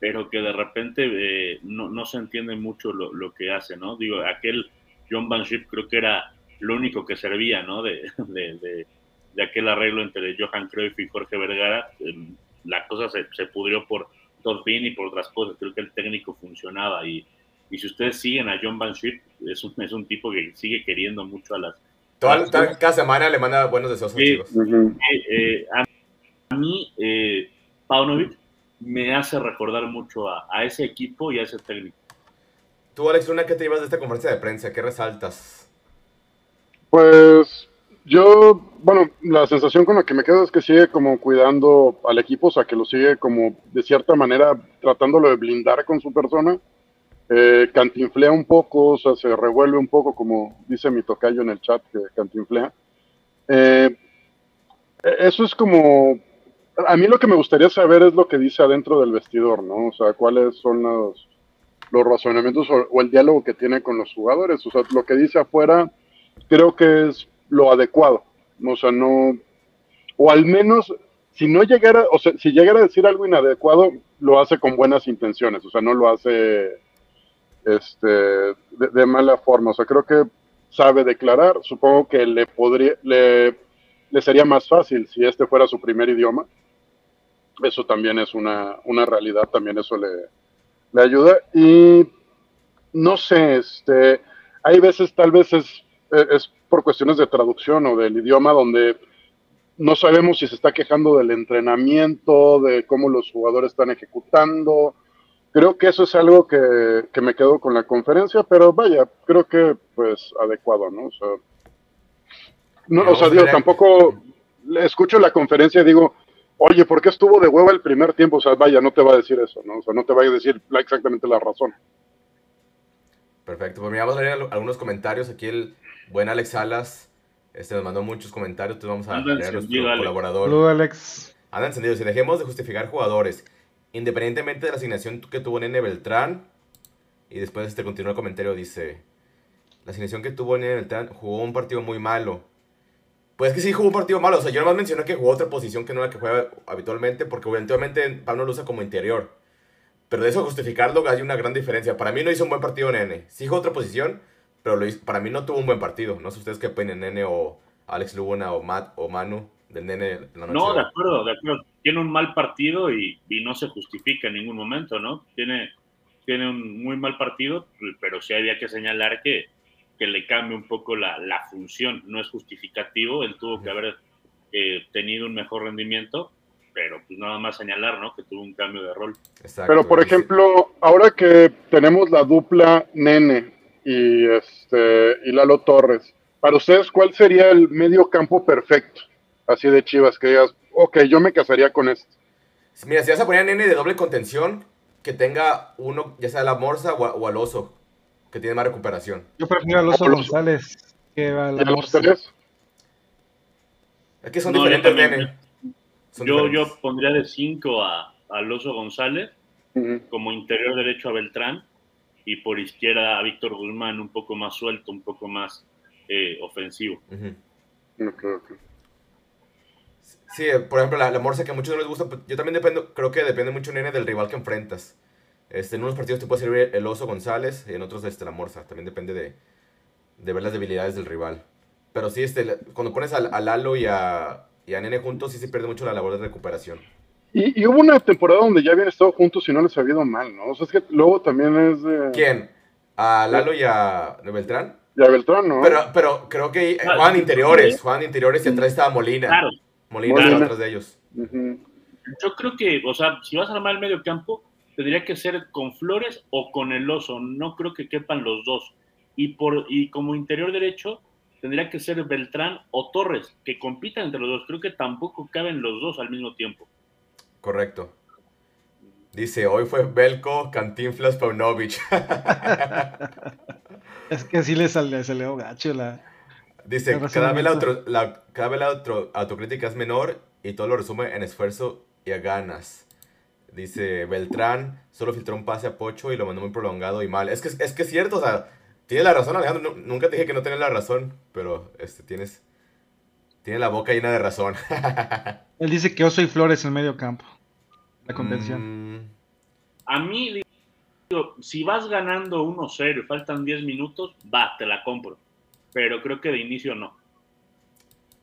pero que de repente eh, no, no, se entiende mucho lo, lo, que hace, ¿no? Digo, aquel John Van Schip creo que era lo único que servía, ¿no? de, de de aquel arreglo entre Johan Cruyff y Jorge Vergara, em, la cosa se, se pudrió por Todd Bean y por otras cosas. Creo que el técnico funcionaba y, y si ustedes siguen a John Van Schip, es un, es un tipo que sigue queriendo mucho a las... Toda, cada semana le manda buenos deseos a chicos. Eh, eh, a mí, eh, Paunovic me hace recordar mucho a, a, ese equipo y a ese técnico. Tú, Alex Luna, ¿qué te llevas de esta conferencia de prensa? ¿Qué resaltas? Pues yo, bueno, la sensación con la que me quedo es que sigue como cuidando al equipo, o sea, que lo sigue como de cierta manera tratándolo de blindar con su persona. Eh, cantinflea un poco, o sea, se revuelve un poco, como dice mi tocayo en el chat, que cantinflea. Eh, eso es como, a mí lo que me gustaría saber es lo que dice adentro del vestidor, ¿no? O sea, cuáles son los, los razonamientos o, o el diálogo que tiene con los jugadores. O sea, lo que dice afuera creo que es lo adecuado. O sea, no, o al menos, si no llegara, o sea, si llegara a decir algo inadecuado, lo hace con buenas intenciones, o sea, no lo hace este, de, mala forma. O sea, creo que sabe declarar, supongo que le podría, le, le sería más fácil si este fuera su primer idioma. Eso también es una, una realidad, también eso le, le ayuda. Y no sé, este, hay veces tal vez es, es por cuestiones de traducción o del idioma donde no sabemos si se está quejando del entrenamiento, de cómo los jugadores están ejecutando. Creo que eso es algo que, me quedo con la conferencia, pero vaya, creo que pues adecuado, ¿no? O sea, no, o sea digo, tampoco escucho la conferencia y digo, oye, ¿por qué estuvo de hueva el primer tiempo? O sea, vaya, no te va a decir eso, ¿no? O sea, no te va a decir exactamente la razón. Perfecto, pues mira, vamos a leer algunos comentarios. Aquí el, Buen Alex Salas este, nos mandó muchos comentarios, entonces vamos a leer a nuestro colaborador. Saludos, Alex. Anda encendido. Si dejemos de justificar jugadores, independientemente de la asignación que tuvo Nene Beltrán, y después este continúa el comentario, dice, la asignación que tuvo Nene Beltrán jugó un partido muy malo. Pues es que sí jugó un partido malo, o sea, yo nomás mencioné que jugó otra posición que no la que juega habitualmente, porque eventualmente Pablo lo usa como interior. Pero de eso justificarlo hay una gran diferencia. Para mí no hizo un buen partido Nene. Sí jugó otra posición, pero para mí no tuvo un buen partido. No sé ustedes qué opinan, Nene o Alex Luguna o Matt o Manu del Nene. no, de acuerdo, de acuerdo. Tiene un mal partido y, y, no se justifica en ningún momento, ¿no? Tiene, tiene un muy mal partido, pero sí había que señalar que, que le cambie un poco la, la función. No es justificativo, él tuvo que haber eh, tenido un mejor rendimiento, pero pues nada más señalar, ¿no? Que tuvo un cambio de rol. pero por ejemplo, ahora que tenemos la dupla Nene y este y Lalo Torres, para ustedes, ¿cuál sería el medio campo perfecto? Así de Chivas, que digas, ok, yo me casaría con esto. Mira, si vas a poner a Nene de doble contención, que tenga uno, ya sea la Morsa o, al Oso, que tiene más recuperación. Yo prefiero al Oso González que a la Morsa. Es que son diferentes, Nene. yo, yo pondría de 5 a, al Oso González, como interior derecho a Beltrán, y por izquierda a Víctor Guzmán, un poco más suelto, un poco más eh, ofensivo. Sí, por ejemplo, la, morsa que a muchos no les gusta, pues, yo también dependo, creo que depende mucho, nene, del rival que enfrentas. Este, en unos partidos te puede servir el oso González y en otros este, la morsa. También depende de, ver las debilidades del rival. Pero sí, este, cuando pones a, Lalo y a, y a Nene juntos, sí se pierde mucho la labor de recuperación. Y, hubo una temporada donde ya habían estado juntos y no les había ido mal, ¿no? O sea, es que luego también es de... ¿Quién? ¿A Lalo y a Beltrán? Y a Beltrán, ¿no? Pero, pero creo que juegan interiores, juegan interiores y atrás estaba Molina. Claro. Molina, atrás de ellos. Yo creo que, o sea, si vas a armar el medio campo, tendría que ser con Flores o con el oso. No creo que quepan los dos. Y, por, y como interior derecho, tendría que ser Beltrán o Torres, que compitan entre los dos. Creo que tampoco caben los dos al mismo tiempo. Correcto. Dice, hoy fue Belko, Cantinflas, Paunovic. es que sí le salió gacho la... Dice, cada vez la, cada vez la autocrítica es menor y todo lo resume en esfuerzo y a ganas. Dice Beltrán, solo filtró un pase a Pocho y lo mandó muy prolongado y mal. Es que es, que es cierto, o sea, tienes la razón, Alejandro. nunca te dije que no tienes la razón, pero este, tienes, tienes la boca llena de razón. Él dice que yo soy Flores en medio campo. La convención. Mm. A mí, digo, si vas ganando 1-0 y faltan 10 minutos, va, te la compro pero creo que de inicio no.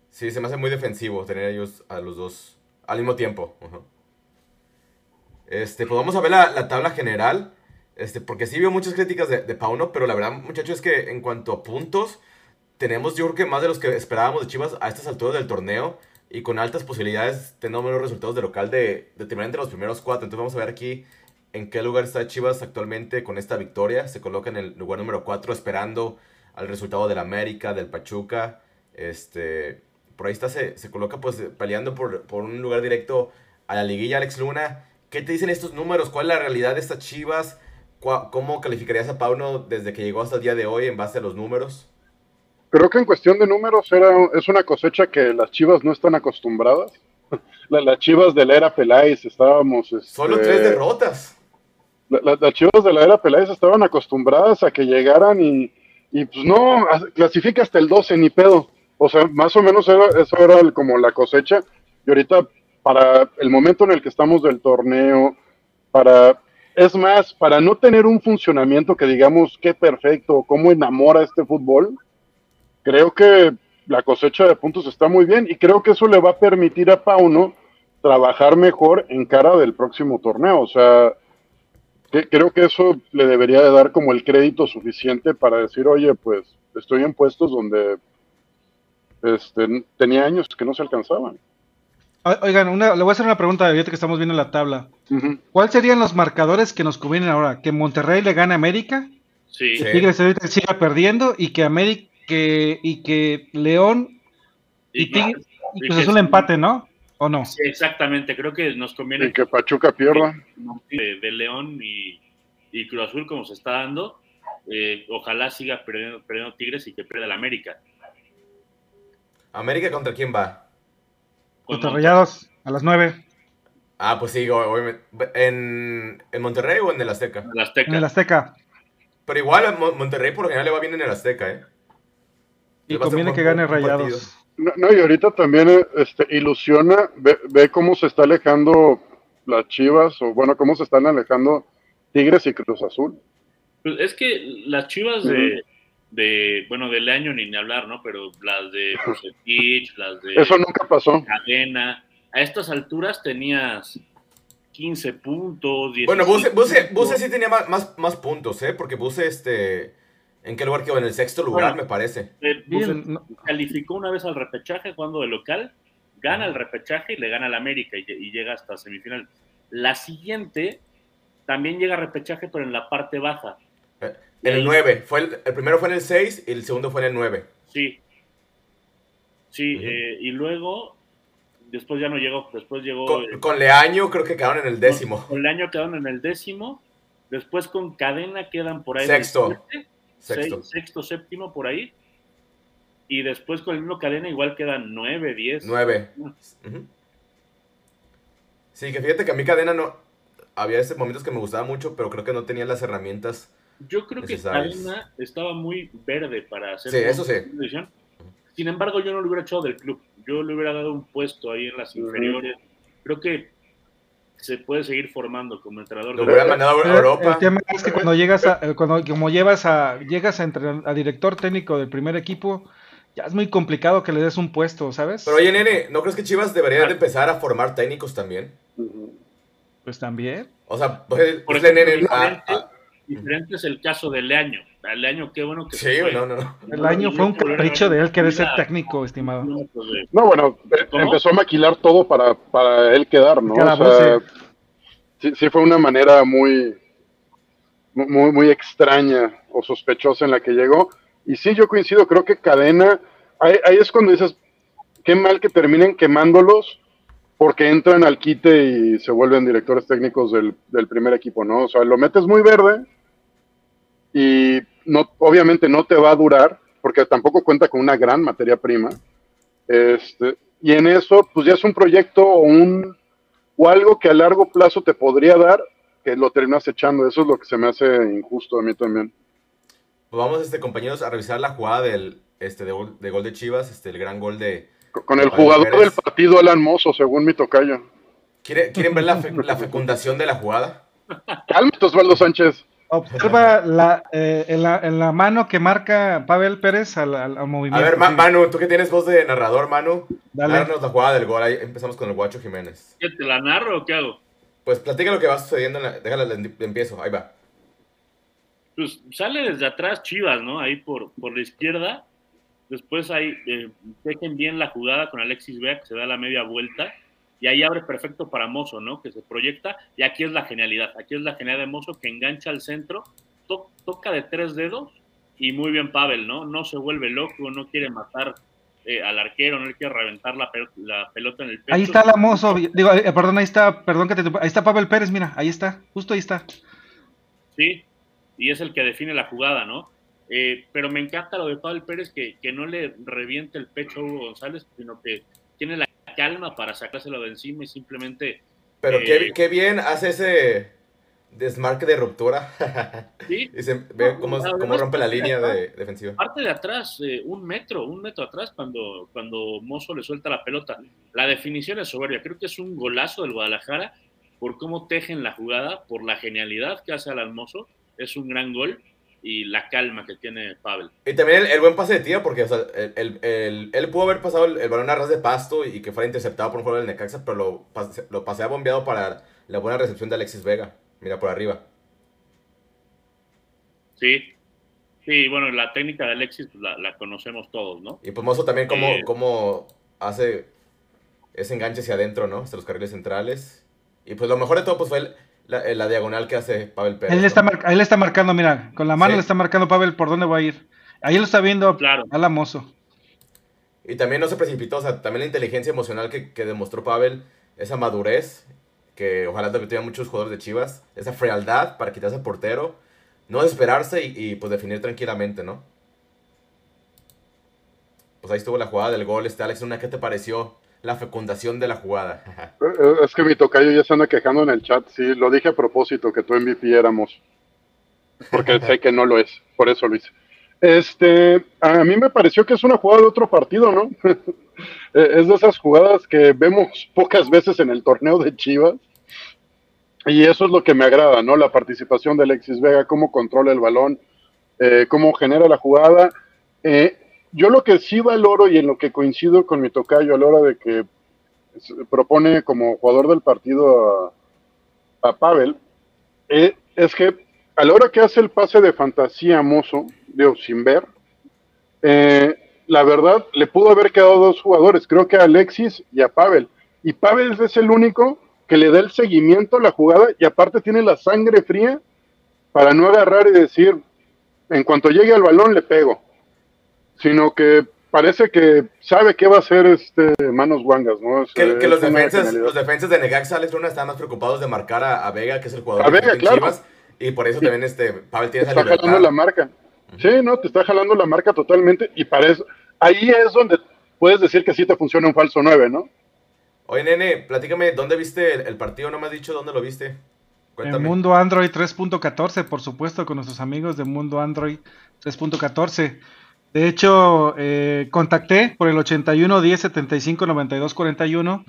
Sí, se me hace muy defensivo tener ellos a los dos al mismo tiempo. Este, pues vamos a ver la, tabla general. Este, porque sí veo muchas críticas de, de, Pauno, pero la verdad, muchachos, es que en cuanto a puntos, tenemos yo creo que más de los que esperábamos de Chivas a estas alturas del torneo y con altas posibilidades, teniendo menos resultados de local, de, de terminar entre los primeros cuatro. Entonces vamos a ver aquí en qué lugar está Chivas actualmente con esta victoria. Se coloca en el lugar número 4 esperando al resultado del América, del Pachuca. Este, por ahí está, se, se coloca pues peleando por, por, un lugar directo a la liguilla. Alex Luna, ¿qué te dicen estos números? ¿Cuál es la realidad de estas chivas? ¿Cómo calificarías a Pauno desde que llegó hasta el día de hoy en base a los números? Creo que en cuestión de números era, es una cosecha que las chivas no están acostumbradas. las chivas de la era Peláez estábamos... Este, Solo tres derrotas. las chivas de la era Peláez estaban acostumbradas a que llegaran y, y pues no, clasifica hasta el 12, ni pedo. O sea, más o menos era, eso era como la cosecha. Y ahorita, para el momento en el que estamos del torneo, para, es más, para no tener un funcionamiento que digamos qué perfecto, cómo enamora este fútbol, creo que la cosecha de puntos está muy bien y creo que eso le va a permitir a Pauno trabajar mejor en cara del próximo torneo. O sea, creo que eso le debería de dar como el crédito suficiente para decir, oye, pues estoy en puestos donde este, tenía años que no se alcanzaban. Oigan, una, le voy a hacer una pregunta ahorita que estamos viendo la tabla. ¿Cuáles serían los marcadores que nos convienen ahora? ¿Que Monterrey le gane a América? Sí. Que Tigres ahorita siga perdiendo y que América y que León y, Tigres y, pues es un empate, ¿no? ¿O no? Sí, exactamente, creo que nos conviene. Y que Pachuca pierda. De, León y, y, Cruz Azul, como se está dando, eh, ojalá siga perdiendo, perdiendo, Tigres y que pierda el América. ¿América contra quién va? Contra Rayados, a las 9. Ah, pues sí, obviamente. ¿En, ¿En, Monterrey o en el Azteca? En el Azteca. En el Azteca. Pero igual Monterrey por lo general le va bien en el Azteca, ¿eh? Y conviene que gane Rayados. No, y ahorita también este, ilusiona, ve, cómo se está alejando las Chivas, o bueno, cómo se están alejando Tigres y Cruz Azul. Pues es que las Chivas de, de, bueno, del año ni hablar, ¿no? Pero las de Bucetich, las de... Eso nunca pasó. Cadena, a estas alturas tenías 15 puntos, Bueno, Buse, Buse, sí tenía más, más, puntos, ¿eh? Porque Buse, este ¿En qué lugar quedó? En el sexto lugar, me parece. Eh, pues, calificó una vez al repechaje jugando de local, gana el repechaje y le gana al América y, y llega hasta semifinal. La siguiente también llega a repechaje, pero en la parte baja. En el 9. Fue el, primero fue en el 6 y el segundo fue en el 9. Sí. Sí, eh, y luego, después ya no llegó. Después llegó. Con, Leaño creo que quedaron en el décimo. Con, Leaño quedaron en el décimo. Después con Cadena quedan por ahí. Sexto. Sexto. sexto, séptimo por ahí. Y después con el mismo Cadena igual quedan 9, 10. 9. Sí, que fíjate que a mí Cadena no había ese momentos que me gustaba mucho, pero creo que no tenía las herramientas. Yo creo que Cadena estaba muy verde para hacer sí, eso sí. Sin embargo, yo no lo hubiera echado del club. Yo le hubiera dado un puesto ahí en las inferiores. Creo que se puede seguir formando como entrenador. Lo hubiera mandado a Europa. El tema es que cuando llegas a, eh, cuando como llevas a, llegas a, a director técnico del primer equipo, ya es muy complicado que le des un puesto, ¿sabes? Pero oye, nene, ¿no crees que Chivas debería de empezar a formar técnicos también? Pues también. O sea, pues, por ejemplo, diferente, ah, ah. diferente, es el caso del Leaño. El Leaño, qué bueno que sí, fue. No, no, El año fue un capricho de él querer ser técnico, estimado. No, bueno, eh, empezó a maquilar todo para, para él quedar, ¿no? o sea, sí. sí. fue una manera muy, muy, muy extraña o sospechosa en la que llegó. Y sí, yo coincido, creo que Cadena, ahí, ahí es cuando dices, qué mal que terminen quemándolos porque entran al quite y se vuelven directores técnicos del, primer equipo, ¿no? O sea, lo metes muy verde y no, obviamente no te va a durar, porque tampoco cuenta con una gran materia prima. Este, y en eso, pues ya es un proyecto o, un, o algo que a largo plazo te podría dar, que lo terminas echando. Eso es lo que se me hace injusto a mí también. Pues vamos, este, compañeros, a revisar la jugada del, este, de, de gol de Chivas, este, el gran gol de, con el jugador del partido, Alan Mozo, según mi tocayo. ¿Quieren ver la, fecundación de la jugada? Cálmate, Osvaldo Sánchez. Observa la, eh, en, la, mano que marca Pavel Pérez al, movimiento. A ver, Manu, tú que tienes voz de narrador, Manu, Dale. la jugada del gol. Ahí empezamos con el Guacho Jiménez. ¿Qué, ¿Te la narro o qué hago? Pues platica lo que va sucediendo. En la, déjala, empiezo. Ahí va. Pues sale desde atrás Chivas, ¿no? Ahí por, por la izquierda Después ahí eh, dejen bien la jugada con Alexis Vega, que se da la media vuelta. Y ahí abre perfecto para Mozo, ¿no? Que se proyecta. Y aquí es la genialidad. Aquí es la genialidad de Mozo que engancha al centro, toca de tres dedos. Y muy bien Pavel, ¿no? No se vuelve loco, no quiere matar eh, al arquero, no le quiere reventar la, pelota en el pecho. Ahí está la Mozo, digo, eh, perdón, ahí está, perdón que te, ahí está Pavel Pérez, mira, ahí está, justo ahí está. Sí, y es el que define la jugada, ¿no? Eh, pero me encanta lo de Pablo Pérez, que, que, no le reviente el pecho a Hugo González, sino que tiene la calma para sacárselo de encima y simplemente... Pero qué, eh, qué, bien hace ese desmarque de ruptura. ¿Sí? y se ve cómo, cómo rompe la línea de, defensiva. Parte de atrás, eh, un metro, un metro atrás cuando, cuando Mozo le suelta la pelota. La definición es soberbia. Creo que es un golazo del Guadalajara por cómo tejen la jugada, por la genialidad que hace al Mozo. Es un gran gol y la calma que tiene Pavel. Y también el, buen pase de tía, porque el, el, él pudo haber pasado el, balón a ras de pasto y que fuera interceptado por un jugador del Necaxa, pero lo, lo pasea bombeado para la buena recepción de Alexis Vega. Mira por arriba. Sí. Sí, bueno, la técnica de Alexis pues, la, conocemos todos, ¿no? Y pues Mozo también cómo, eh, cómo hace ese enganche hacia adentro, ¿no? Hasta los carriles centrales. Y pues lo mejor de todo pues fue el, eh, la, diagonal que hace Pavel Pérez. Él, está ahí le está marcando, mira, con la mano le está marcando Pavel por dónde va a ir. Ahí lo está viendo claro. Alamoso. Y también no se precipitó, o sea, también la inteligencia emocional que, demostró Pavel, esa madurez, que ojalá también tuviera muchos jugadores de Chivas, esa frialdad para quitarse al portero, no desesperarse y, y, pues definir tranquilamente, ¿no? Pues ahí estuvo la jugada del gol, este Alex, ¿una qué te pareció? La fecundación de la jugada. Eh, eh, es que mi tocayo ya se anda quejando en el chat. Sí, lo dije a propósito que tú MVP éramos. Porque sé que no lo es. Por eso lo. Este, a mí me pareció que es una jugada de otro partido, ¿no? Eh, es de esas jugadas que vemos pocas veces en el torneo de Chivas. Y eso es lo que me agrada, ¿no? La participación de Alexis Vega, cómo controla el balón, cómo genera la jugada. Eh, yo lo que sí valoro y en lo que coincido con mi tocayo a la hora de que propone como jugador del partido a, Pavel, eh, es que a la hora que hace el pase de fantasía Mozo, digo, sin eh, la verdad, le pudo haber quedado dos jugadores, creo que a Alexis y a Pavel. Y Pavel es el único que le da el seguimiento a la jugada y aparte tiene la sangre fría para no agarrar y decir, en cuanto llegue al balón le pego, sino que parece que sabe qué va a hacer este Manos Wangas, ¿no? que, los, defensas, los defensas de Necaxa, Alex Luna, están más preocupados de marcar a, Vega, que es el jugador de Chivas, y por eso también este, Pavel tiene esa está jalando la marca. Sí, no, te está jalando la marca totalmente, y para eso, ahí es donde puedes decir que sí te funciona un falso 9, ¿no? Oye, nene, platícame, ¿dónde viste el, partido? No me has dicho dónde lo viste. Cuéntame. En Mundo Android 3.14, por supuesto, con nuestros amigos de Mundo Android 3.14. De hecho, eh, contacté por el 81 10 75 92 41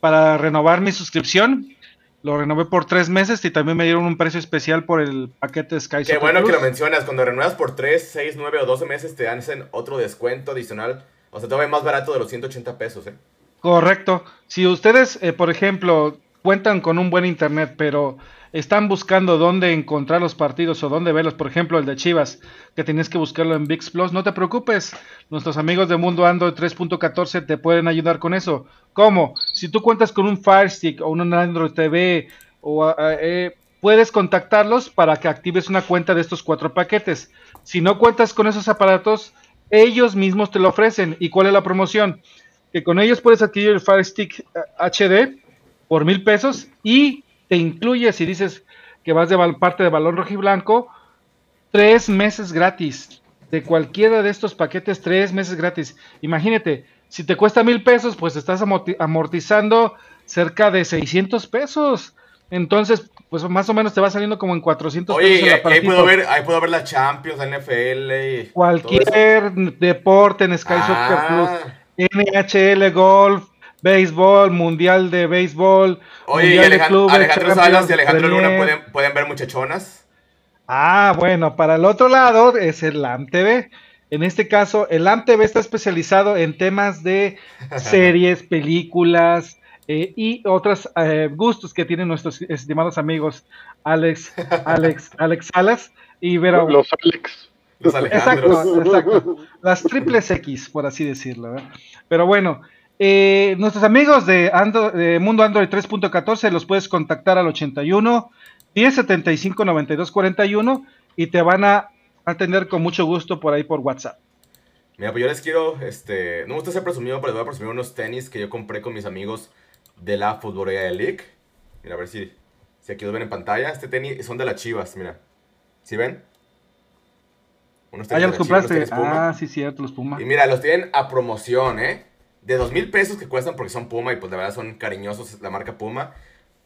para renovar mi suscripción. Lo renové por tres meses y también me dieron un precio especial por el paquete Sky Qué bueno que lo mencionas. Cuando renuevas por 3, 6, 9 o 12 meses te hacen otro descuento adicional. O sea, todavía más barato de los 180 pesos, ¿eh? Correcto. Si ustedes, eh, por ejemplo, cuentan con un buen internet, pero están buscando dónde encontrar los partidos o dónde verlos, por ejemplo, el de Chivas, que tienes que buscarlo en VIX Plus, no te preocupes. Nuestros amigos de Mundo Android 3.14 te pueden ayudar con eso. ¿Cómo? Si tú cuentas con un Fire Stick o un Android TV, o, eh, puedes contactarlos para que actives una cuenta de estos cuatro paquetes. Si no cuentas con esos aparatos, ellos mismos te lo ofrecen. ¿Y cuál es la promoción? que con ellos puedes adquirir el Fire Stick HD eh, por mil pesos y te incluye, si dices que vas de parte de balón rojo y blanco, tres meses gratis. De cualquiera de estos paquetes, tres meses gratis. Imagínate, si te cuesta mil pesos, pues estás amortizando cerca de 600 pesos. Entonces, pues más o menos te va saliendo como en 400 pesos. Oye, ahí puedo, ver, ahí puedo ver la Champions, la NFL. Cualquier deporte en Sky Soccer Plus. Ah. NHL, golf, béisbol, mundial de béisbol. Oye, y Alejandro, Salas y Alejandro Luna pueden, pueden, ver muchachonas. Ah, bueno, para el otro lado es el LAM TV. En este caso, el LAM TV está especializado en temas de series, películas eh, y otros eh, gustos que tienen nuestros estimados amigos Alex, Alex, Alex Salas y Vero. Los Alex. Exacto, exacto. Las triples X, por así decirlo. Pero bueno, eh, nuestros amigos de, Mundo Android 3.14 los puedes contactar al 81 1075 92 41 y te van a atender con mucho gusto por ahí por WhatsApp. Mira, pues yo les quiero, este, no me gusta ser presumido, pero les voy a presumir unos tenis que yo compré con mis amigos de la Futbolera League. Mira, a ver si, si aquí los ven en pantalla. Este tenis son de las chivas, mira. ¿Sí ven? ah, ya los compraste. ah, sí, cierto, los Puma. Y mira, los tienen a promoción, ¿eh? De dos mil pesos que cuestan porque son Puma y pues de verdad son cariñosos la marca Puma.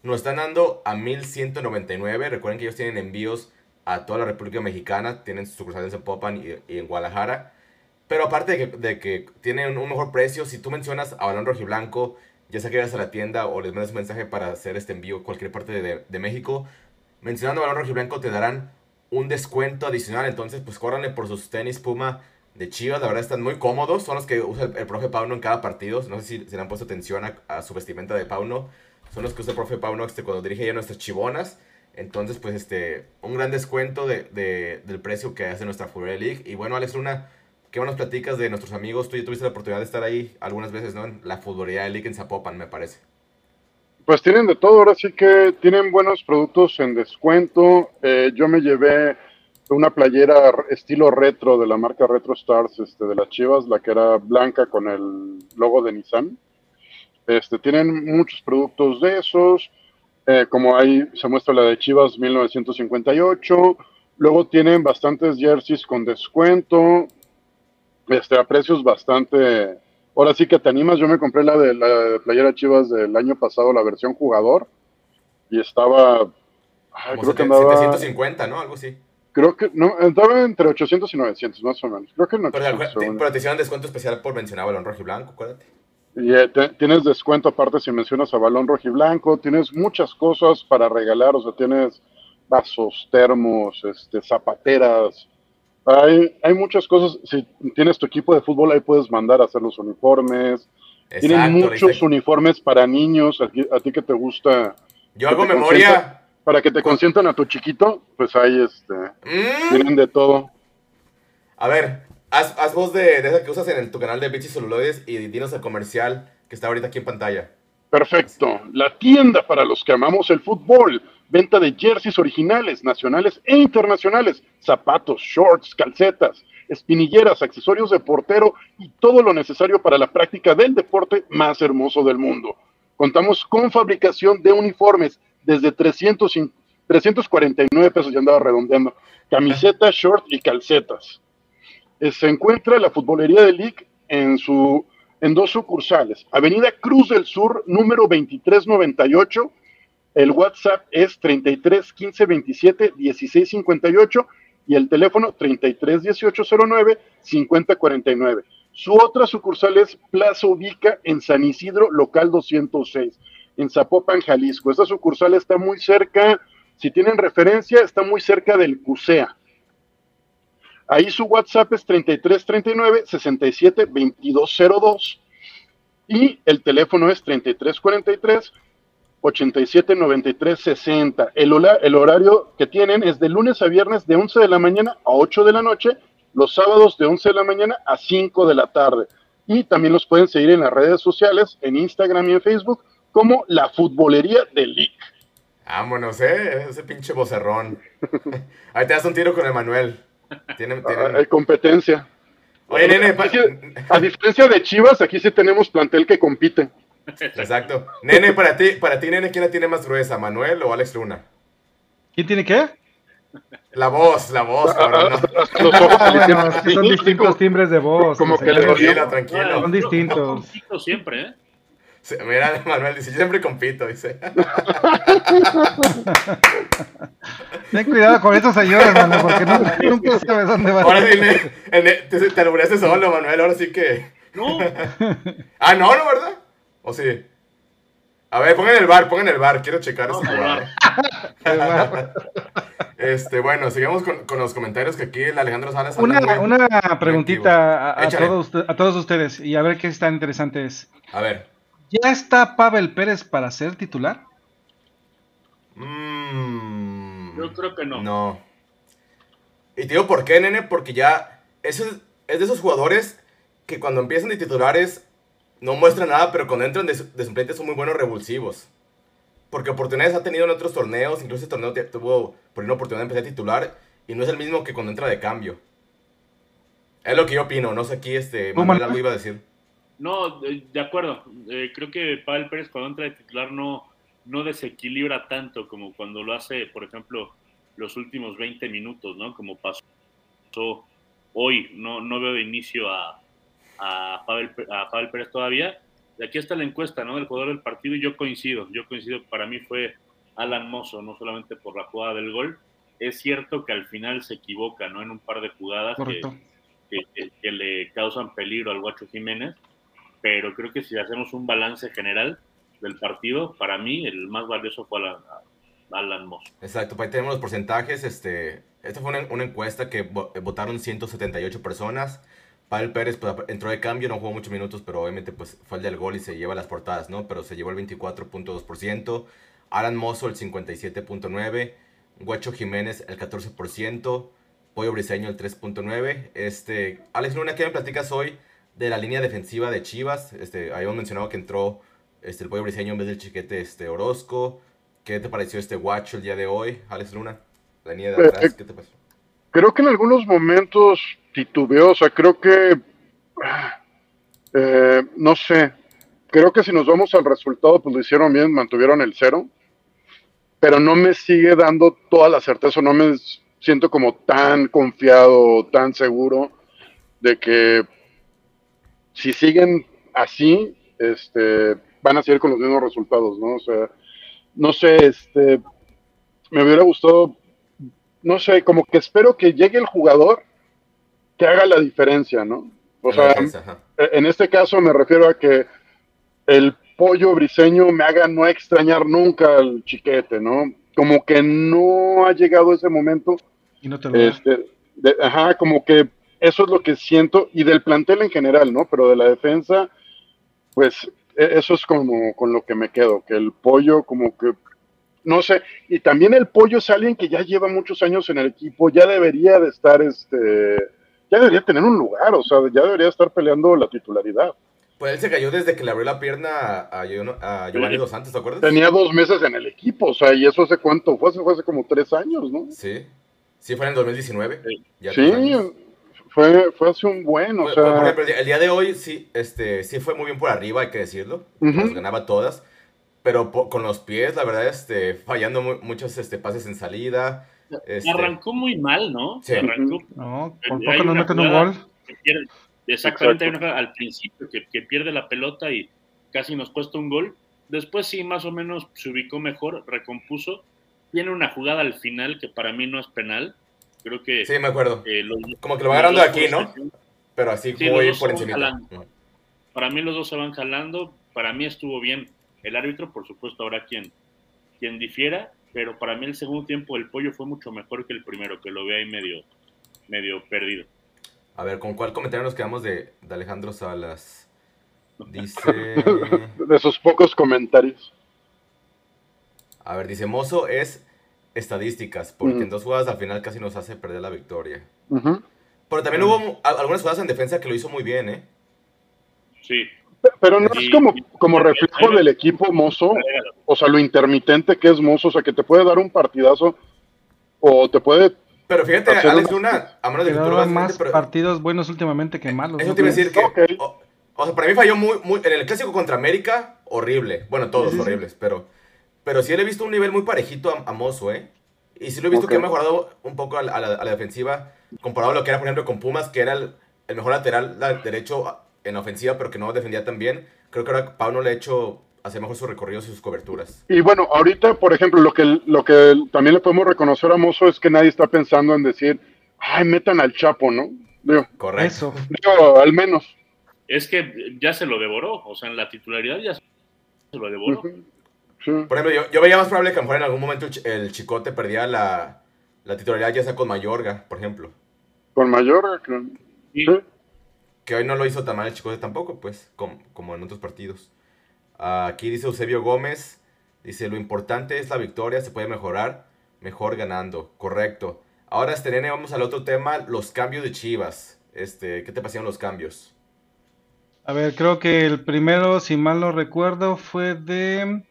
Nos están dando a 1199. Recuerden que ellos tienen envíos a toda la República Mexicana. Tienen sus sucursales en Popan y, en Guadalajara. Pero aparte de que, de que, tienen un mejor precio, si tú mencionas a Balón Rojiblanco, ya sea que vayas a la tienda o les mandas un mensaje para hacer este envío a cualquier parte de, de México, mencionando a Balón Rojiblanco te darán un descuento adicional. Entonces, pues córranle por sus tenis Puma de Chivas. La verdad están muy cómodos. Son los que usa el, profe Pauno en cada partido. No sé si se le han puesto atención a, su vestimenta de Pauno. Son los que usa el profe Pauno este, cuando dirige ya nuestras chivonas. Entonces, pues este, un gran descuento de, del precio que hace nuestra Fury League. Y bueno, Alex Luna, ¿qué buenas platicas de nuestros amigos? Tú ya tuviste la oportunidad de estar ahí algunas veces, ¿no? En la Futbolía League en Zapopan, me parece. Pues tienen de todo, ahora sí que tienen buenos productos en descuento. Eh, yo me llevé una playera estilo retro de la marca Retro Stars este, de las Chivas, la que era blanca con el logo de Nissan. Este, tienen muchos productos de esos, eh, como ahí se muestra la de Chivas 1958. Luego tienen bastantes jerseys con descuento, este, a precios bastante ahora sí que te animas. Yo me compré la de la playera Chivas del año pasado, la versión jugador, y estaba. creo que andaba, 750, ¿no? Algo así. Creo que no, estaba entre 800 y 900, más o menos. Creo que no. Pero, te hicieron descuento especial por mencionar balón rojo y blanco, acuérdate. Y eh, tienes descuento aparte si mencionas a balón rojo y blanco. Tienes muchas cosas para regalar, o sea, tienes vasos, termos, este, zapateras, hay, hay muchas cosas. Si tienes tu equipo de fútbol, ahí puedes mandar a hacer los uniformes. Tienen muchos uniformes para niños. A, ti que te gusta. Yo hago memoria. Para que te consientan a tu chiquito, pues ahí este, mm. tienen de todo. A ver, haz, haz voz de, de esa que usas en el- tu canal de Bits y Celuloides y dinos el comercial que está ahorita aquí en pantalla. Perfecto. La tienda para los que amamos el fútbol. Venta de jerseys originales, nacionales e internacionales. Zapatos, shorts, calcetas, espinilleras, accesorios de portero y todo lo necesario para la práctica del deporte más hermoso del mundo. Contamos con fabricación de uniformes desde 300, y- 349 pesos, ya andaba redondeando. Camisetas, short y calcetas. Eh, Se encuentra la futbolería de League en su en dos sucursales. Avenida Cruz del Sur, número 2398. El WhatsApp es 33 15 27 16 58 y el teléfono 33 18 09 50 49. Su otra sucursal es Plaza Ubica en San Isidro, local 206, en Zapopan, Jalisco. Esta sucursal está muy cerca, si tienen referencia, está muy cerca del CUSEA. Ahí su WhatsApp es 3339 67 2202 y el teléfono es 3343 87 93 60. El, hola- el horario que tienen es de lunes a viernes de 11 de la mañana a 8 de la noche, los sábados de 11 de la mañana a 5 de la tarde. Y también los pueden seguir en las redes sociales, en Instagram y en Facebook, como la futbolería del League. Vámonos, eh, ese pinche vocerrón. Ahí te das un tiro con Emanuel. Tienen, tienen- Ah, Hay competencia. Oye, nene, pa- a diferencia de Chivas, aquí sí tenemos plantel que compite. Exacto. Nene, para ti, para ti, nene, ¿quién la tiene más gruesa, Manuel o Alex Luna? ¿Quién tiene qué? La voz, la voz, cabrón. ¿no? Hasta los ojos Bueno, así, son distintos timbres de voz. como que le. Tranquilo, tranquilo. Son distintos. siempre, ¿eh? Mira, Manuel dice, yo siempre compito, dice. Ten cuidado con estos señores, mano, porque nunca, nunca sabes dónde van. Ahora sí, en- te, te solo, Manuel, ahora sí que... No, Ah, no, ¿no, verdad? ¿O sí? A ver, pongan el bar, pongan el bar, quiero checar esa jugada. Este, bueno, sigamos con, con los comentarios que aquí el Alejandro Salas Una, una preguntita a, todos, a todos ustedes y a ver qué tan interesante es. A ver. ¿Ya está Pavel Pérez para ser titular? Mm, yo creo que no. No. Y te digo por qué, nene, porque ya eso es, es de esos jugadores que cuando empiezan de titulares no muestran nada, pero cuando entran de, su- de suplentes son muy buenos revulsivos. Porque oportunidades ha tenido en otros torneos, incluso este torneo tuvo por una oportunidad de empezar titular y no es el mismo que cuando entra de cambio. Es lo que yo opino, no sé aquí este ¿Tú, Manuel Manuel? algo iba a decir. No, de, acuerdo. Eh, creo que Pavel Pérez cuando entra de titular no, no desequilibra tanto como cuando lo hace, por ejemplo, los últimos 20 minutos, ¿no? Como pasó hoy. No, no veo de inicio a, a, Pavel, a Pavel Pérez todavía. Y aquí está la encuesta, ¿no? Del jugador del partido y yo coincido. Yo coincido, para mí fue Alan Mozo, no solamente por la jugada del gol. Es cierto que al final se equivoca, ¿no? En un par de jugadas que- que le causan peligro al Guacho Jiménez, pero creo que si hacemos un balance general del partido, para mí el más valioso fue Alan, Alan Moss. Exacto, pues ahí tenemos los porcentajes. Este, esta fue una, encuesta que eh, votaron 178 personas. Pavel Pérez pues, entró de cambio, no jugó muchos minutos, pero obviamente pues, fue el del gol y se lleva las portadas, ¿no? Pero se llevó el 24.2%. Alan Mozo el 57.9%. Guacho Jiménez el 14%. Pollo Briseño el 3.9%. Este, Alex Luna, ¿qué me platicas hoy de la línea defensiva de Chivas? Este, habíamos mencionado que entró este, el Pollo Briseño en vez del chiquete este, Orozco. ¿Qué te pareció este Guacho el día de hoy, Alex Luna? La línea de Eh, atrás, eh, ¿qué te pareció? Creo que en algunos momentos titubeó, o sea, creo que, eh, no sé, creo que si nos vamos al resultado, pues lo hicieron bien, mantuvieron el cero, pero no me sigue dando toda la certeza, no me siento como tan confiado, tan seguro de que si siguen así, este, van a seguir con los mismos resultados, ¿no? O sea, no sé, este, me hubiera gustado no sé, como que espero que llegue el jugador que haga la diferencia, ¿no? O sea, ajá. en este caso me refiero a que el pollo briseño me haga no extrañar nunca al chiquete, ¿no? Como que no ha llegado ese momento, Y no te lo este, de- ajá, como que eso es lo que siento, y del plantel en general, ¿no? Pero de la defensa, pues e- eso es como con lo que me quedo, que el pollo como que no sé, y también el pollo es alguien que ya lleva muchos años en el equipo, ya debería de estar, este, ya debería tener un lugar, o sea, ya debería estar peleando la titularidad. Pues él se cayó desde que le abrió la pierna a, Gio- a Giovanni Dos Santos, ¿te acuerdas? Tenía dos meses en el equipo, o sea, y eso hace cuánto fue, Eso fue hace como tres años, ¿no? Sí. Sí, fue en el 2019. Ya Sí, años. Fue, fue hace un buen, o por sea, ejemplo, el día- de hoy sí, este, sí fue muy bien por arriba, hay que decirlo. Ujú. Las ganaba todas. Pero po- con los pies, la verdad, este, fallando mu- muchos este, pases en salida. Este, Arrancó muy mal, ¿no? Sí. Arrancó. No, por poco nos una meten un gol. pierde- exactamente, hay una al principio que, que pierde la pelota y casi nos cuesta un gol. Después sí, más o menos se ubicó mejor, recompuso. Tiene una jugada al final que para mí no es penal. Creo que... Sí, me acuerdo. eh, los- Como que lo va agarrando de aquí, ¿no? Pero así Sí, muy por encima. Para mí los dos se van jalando. Para mí estuvo bien. El árbitro, por supuesto, habrá quien, quien difiera, pero para mí el segundo tiempo del pollo fue mucho mejor que el primero, que lo ve ahí medio, medio perdido. A ver, ¿con cuál comentario nos quedamos de, de Alejandro Salas? Dice... de sus pocos comentarios. A ver, dice, Mozo es estadísticas, porque en dos jugadas al final casi nos hace perder la victoria. Pero también hubo algunas jugadas en defensa que lo hizo muy bien, ¿eh? Sí, Pero no es como, como reflejo del equipo mozo, o sea, lo intermitente que es mozo, o sea, que te puede dar un partidazo o te puede... Pero fíjate, Alex una- Luna, a menos de que tú lo más pero partidos buenos últimamente que malos. eso ¿no? te iba a decir que... O, o sea, para mí falló muy, muy... En el clásico contra América, horrible. Bueno, todos Sí, sí, sí. horribles, pero... Pero sí le he visto un nivel muy parejito a, a Mozo, ¿eh? Y sí lo he visto que ha mejorado un poco a la, a la- a la defensiva, comparado a lo que era, por ejemplo, con Pumas, que era el, el mejor lateral la- derecho en ofensiva, pero que no defendía tan bien. Creo que ahora Pablo le ha hecho hacer mejor sus recorridos y sus coberturas. Y bueno, ahorita, por ejemplo, lo que, lo que también le podemos reconocer a Mozo es que nadie está pensando en decir, ay, metan al Chapo, ¿no? Digo, Correcto. Eso. digo, al menos. es que ya se lo devoró, o sea, en la titularidad ya se lo devoró. Sí. Por ejemplo, yo, yo veía más probable que a lo mejor en algún momento el, Ch- el Chicote perdía la, la titularidad ya sea con Mayorga, por ejemplo. Con mayor... creo. Y Sí. Que hoy no lo hizo tan mal el Chicote tampoco, pues, com- como, en otros partidos. Aquí dice Eusebio Gómez, dice, lo importante es la victoria, se puede mejorar, mejor ganando. Correcto. Ahora, este nene, vamos al otro tema, los cambios de Chivas. Este, ¿Qué te parecieron los cambios? A ver, creo que el primero, si mal no recuerdo, fue de.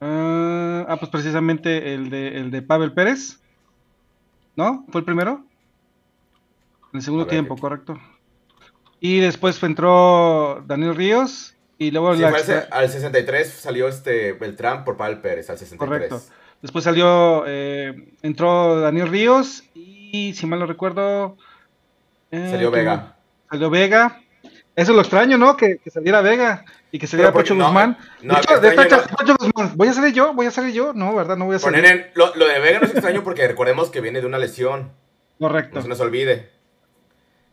Ah, ah, pues precisamente el de, el de Pavel Pérez. ¿No? ¿Fue el primero? En el segundo tiempo, correcto. Y después entró Daniel Ríos. Y luego Sí, la al, extra- se- al 63 salió este Beltrán por Pavel Pérez, al 63. Correcto. Después salió, eh, entró Daniel Ríos y si mal no recuerdo... eh, Salió ¿quién Vega. Salió Vega. Eso es lo extraño, ¿no? Que, que saliera Vega y que saliera Pocho no, Guzmán. no, de hecho, de no. Pocho Guzmán, ¿voy a salir yo? ¿Voy a salir yo? No, ¿verdad? No voy a salir. nene, lo, lo de Vega no es extraño porque recordemos que viene de una lesión. Correcto. No se nos olvide.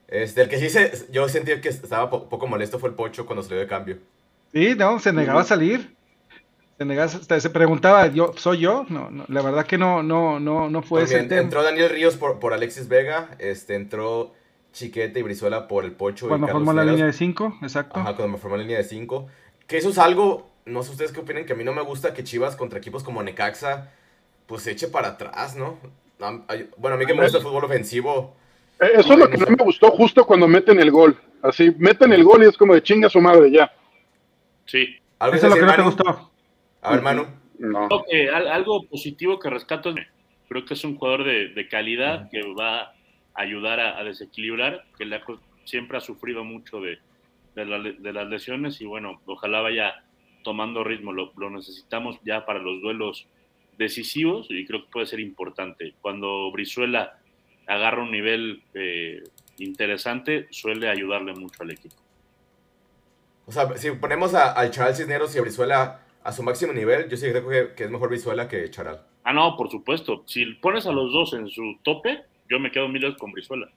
Este, el que sí se, yo sentí que estaba un poco molesto fue el Pocho cuando salió de cambio. Sí, no, se negaba a salir. Se negaba, se preguntaba, yo, ¿soy yo? No, no, la verdad que no, no, no, no fue ese También tema. entró Daniel Ríos por, por Alexis Vega, este, entró Chiquete y Brizuela por el Pocho Cuando y Carlos formó la línea de 5, exacto. Ajá, cuando me formó la línea de 5. Que eso es algo, no sé ustedes qué opinen, que a mí no me gusta que Chivas contra equipos como Necaxa, pues se eche para atrás, ¿no? Bueno, a mí que me gusta el fútbol ofensivo, Eh, Eso es lo que no me gustó justo cuando meten el gol. Así, meten el gol y es como de chinga su madre ya. sí. ¿Algo Eso es lo que no te gustó. A ver, Manu. No. Creo que al- algo positivo que rescato es creo que es un jugador de, de calidad que va ayudar a, a desequilibrar, que co- siempre ha sufrido mucho de, de, la- de las lesiones y bueno, ojalá vaya tomando ritmo, lo, lo necesitamos ya para los duelos decisivos y creo que puede ser importante. Cuando Brizuela agarra un nivel eh, interesante, suele ayudarle mucho al equipo. O sea, si ponemos a- al Charal Cisneros y a Brizuela a su máximo nivel, yo sí creo que, que es mejor Brizuela que Charal. Ah, no, por supuesto. Si pones a los dos en su tope, yo me quedo mil veces con Brizuela.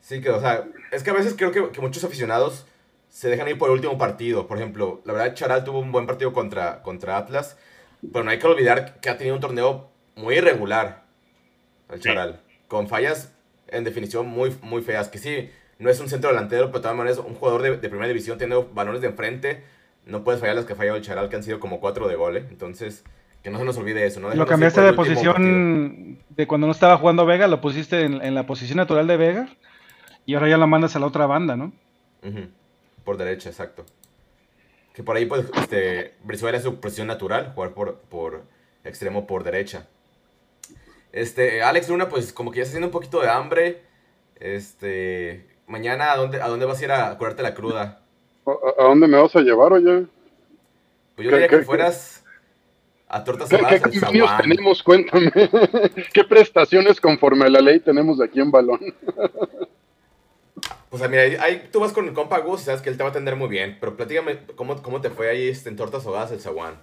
Sí, que, o sea, es que a veces creo que, que muchos aficionados se dejan ir por el último partido. Por ejemplo, la verdad, Charal tuvo un buen partido contra, contra Atlas, pero no hay que olvidar que ha tenido un torneo muy irregular, el Sí. Charal, con fallas en definición muy, muy feas. Que sí, no es un centro delantero, pero de todas maneras, un jugador de, de primera división tiene balones de enfrente. No puedes fallar las que ha fallado el Charal, que han sido como cuatro de gol, ¿eh? Entonces, Que no se nos olvide eso, ¿no? Lo cambiaste de posición de cuando no estaba jugando Vega, lo pusiste en, la posición natural de Vega y ahora ya lo mandas a la otra banda, ¿no? Por derecha, exacto. Que por ahí, pues, este, Brizuela es su posición natural, jugar por, por extremo por derecha. Este, Alex Luna, pues, como que ya está haciendo un poquito de hambre. Este, mañana, ¿a dónde, a dónde vas a ir a curarte la cruda? ¿A, dónde me vas a llevar, oye? Pues yo diría que fueras a tortas ¿Qué, ¿qué tenemos? Cuéntame. ¿Qué prestaciones conforme a la ley tenemos aquí en Balón? Pues mira, ahí, tú vas con el compa Gus y sabes que él te va a atender muy bien. Pero platícame cómo, cómo te fue ahí este, en Tortas Ahogadas el Zaguán.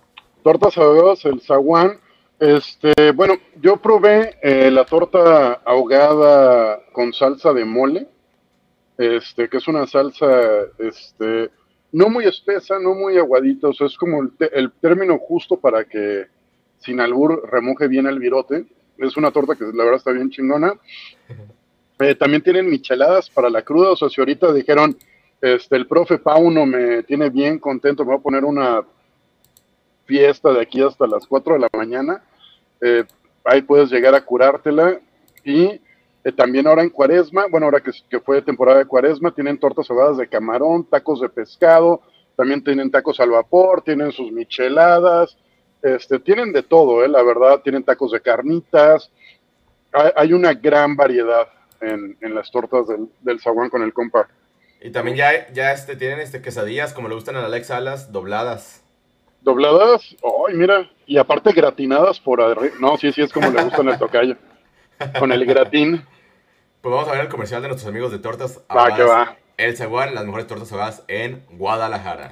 Tortas Ahogadas el Zaguán. Este, bueno, yo probé eh, la torta ahogada con salsa de mole. Este, que es una salsa, este, no muy espesa, no muy aguadita, o sea, es como el, el término justo para que sin albur remoje bien el virote. Es una torta que la verdad está bien chingona. Eh, también tienen micheladas para la cruda, o sea, si ahorita dijeron, este, el profe Pauno me tiene bien contento, me va a poner una fiesta de aquí hasta las 4 de la mañana, eh, ahí puedes llegar a curártela y eh, también ahora en cuaresma, bueno, ahora que, que, fue temporada de cuaresma, tienen tortas ahogadas de camarón, tacos de pescado, también tienen tacos al vapor, tienen sus micheladas, este, tienen de todo, eh, la verdad, tienen tacos de carnitas, hay una gran variedad en, las tortas del, del zaguán con el compa. Y también ya, ya este, tienen este, quesadillas, como le gustan a Alex Alas, dobladas. ¿Dobladas? Ay, mira. Y aparte gratinadas por arriba. No, sí, sí, es como le gustan el tocayo. Con el gratín. Pues vamos a ver el comercial de nuestros amigos de Tortas Va, que va. El Zaguán, las mejores tortas ahogadas en Guadalajara.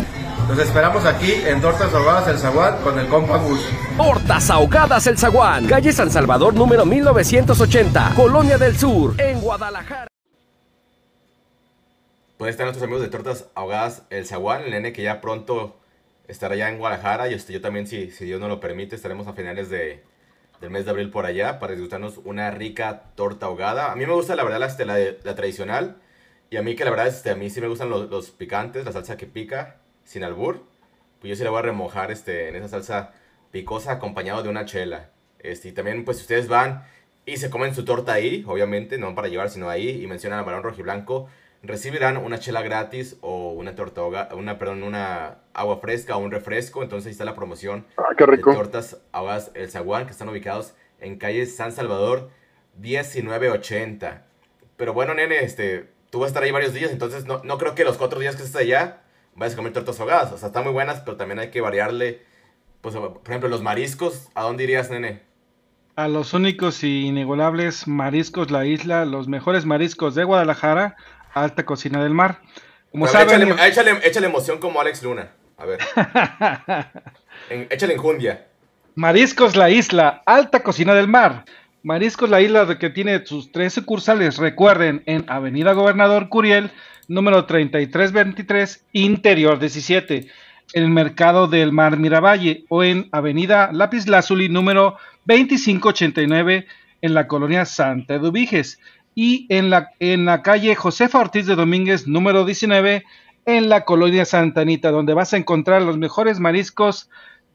Nos esperamos aquí en Tortas Ahogadas El Zaguán con el compa Gus. Tortas Ahogadas El Zaguán, calle San Salvador número 1980, Colonia del Sur, en Guadalajara. Pueden estar nuestros amigos de Tortas Ahogadas El Zaguán, el nene que ya pronto estará allá en Guadalajara y este, yo también, si, si Dios nos lo permite, estaremos a finales de, del mes de abril por allá para disfrutarnos una rica torta ahogada. A mí me gusta la verdad la, este, la, la tradicional y a mí que la verdad este, a mí sí me gustan los, los picantes, la salsa que pica sin albur, pues yo sí le voy a remojar este, en esa salsa picosa acompañado de una chela. Este, y también, pues, si ustedes van y se comen su torta ahí, obviamente, no para llevar, sino ahí, y mencionan al balón rojiblanco, recibirán una chela gratis o una torta, una, perdón, una agua fresca o un refresco. Entonces ahí está la promoción ah, qué rico. de tortas ahogadas El Zaguán, que están ubicados en calle San Salvador 1980. Pero bueno, nene, este, tú vas a estar ahí varios días, entonces no, no creo que los cuatro días que estés allá vayas a comer tortas ahogadas. O sea, están muy buenas, pero también hay que variarle. Pues, por ejemplo, los mariscos, ¿a dónde irías, nene? A los únicos y inigualables mariscos La Isla, los mejores mariscos de Guadalajara, alta cocina del mar. Como saben, échale, échale, emoción como Alex Luna. A ver. échale enjundia. Mariscos La Isla, alta cocina del mar. Mariscos La Isla, que tiene sus tres sucursales, recuerden, en Avenida Gobernador Curiel, número 3323, Interior 17, el Mercado del Mar Miravalle, o en Avenida Lápiz Lazuli, número 2589, en la colonia Santa Eduviges, y en la, en la calle Josefa Ortiz de Domínguez, número 19, en la colonia Santa Anita, donde vas a encontrar los mejores mariscos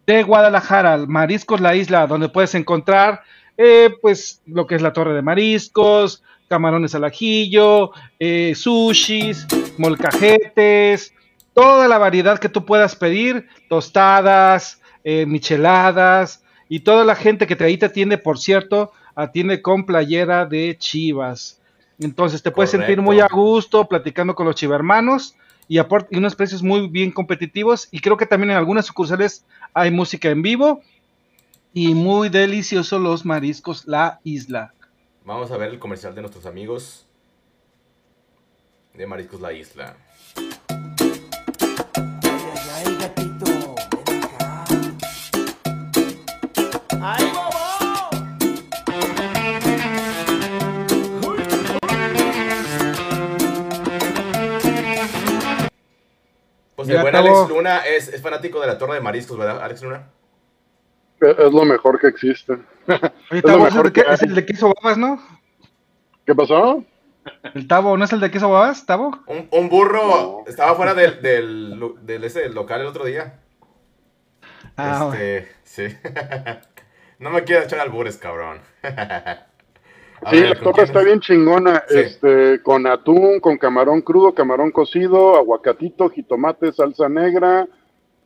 de Guadalajara, Mariscos La Isla, donde puedes encontrar eh, pues lo que es la torre de mariscos, camarones al ajillo, eh, sushis, molcajetes, toda la variedad que tú puedas pedir, tostadas, eh, micheladas y toda la gente que te ahí te atiende, por cierto, atiende con playera de chivas. Entonces te puedes sentir muy a gusto platicando con los chivermanos y, y unos precios muy bien competitivos. Y creo que también en algunas sucursales hay música en vivo y muy deliciosos los mariscos La Isla. Vamos a ver el comercial de nuestros amigos de Mariscos La Isla. Pues el buen Alex Luna es, es, fanático de la torre de mariscos, ¿verdad, Alex Luna? Es lo mejor que existe. Oye, Tavo, es, el de, es el de queso babas, ¿no? ¿Qué pasó? ¿El Tavo no es el de queso babas, Tavo? Un, un burro estaba fuera del, del, del, ese local el otro día. Ah, este, sí. no me quieras echar albures, cabrón. sí, la torta está bien chingona, este, con atún, con camarón crudo, camarón cocido, aguacatito, jitomate, salsa negra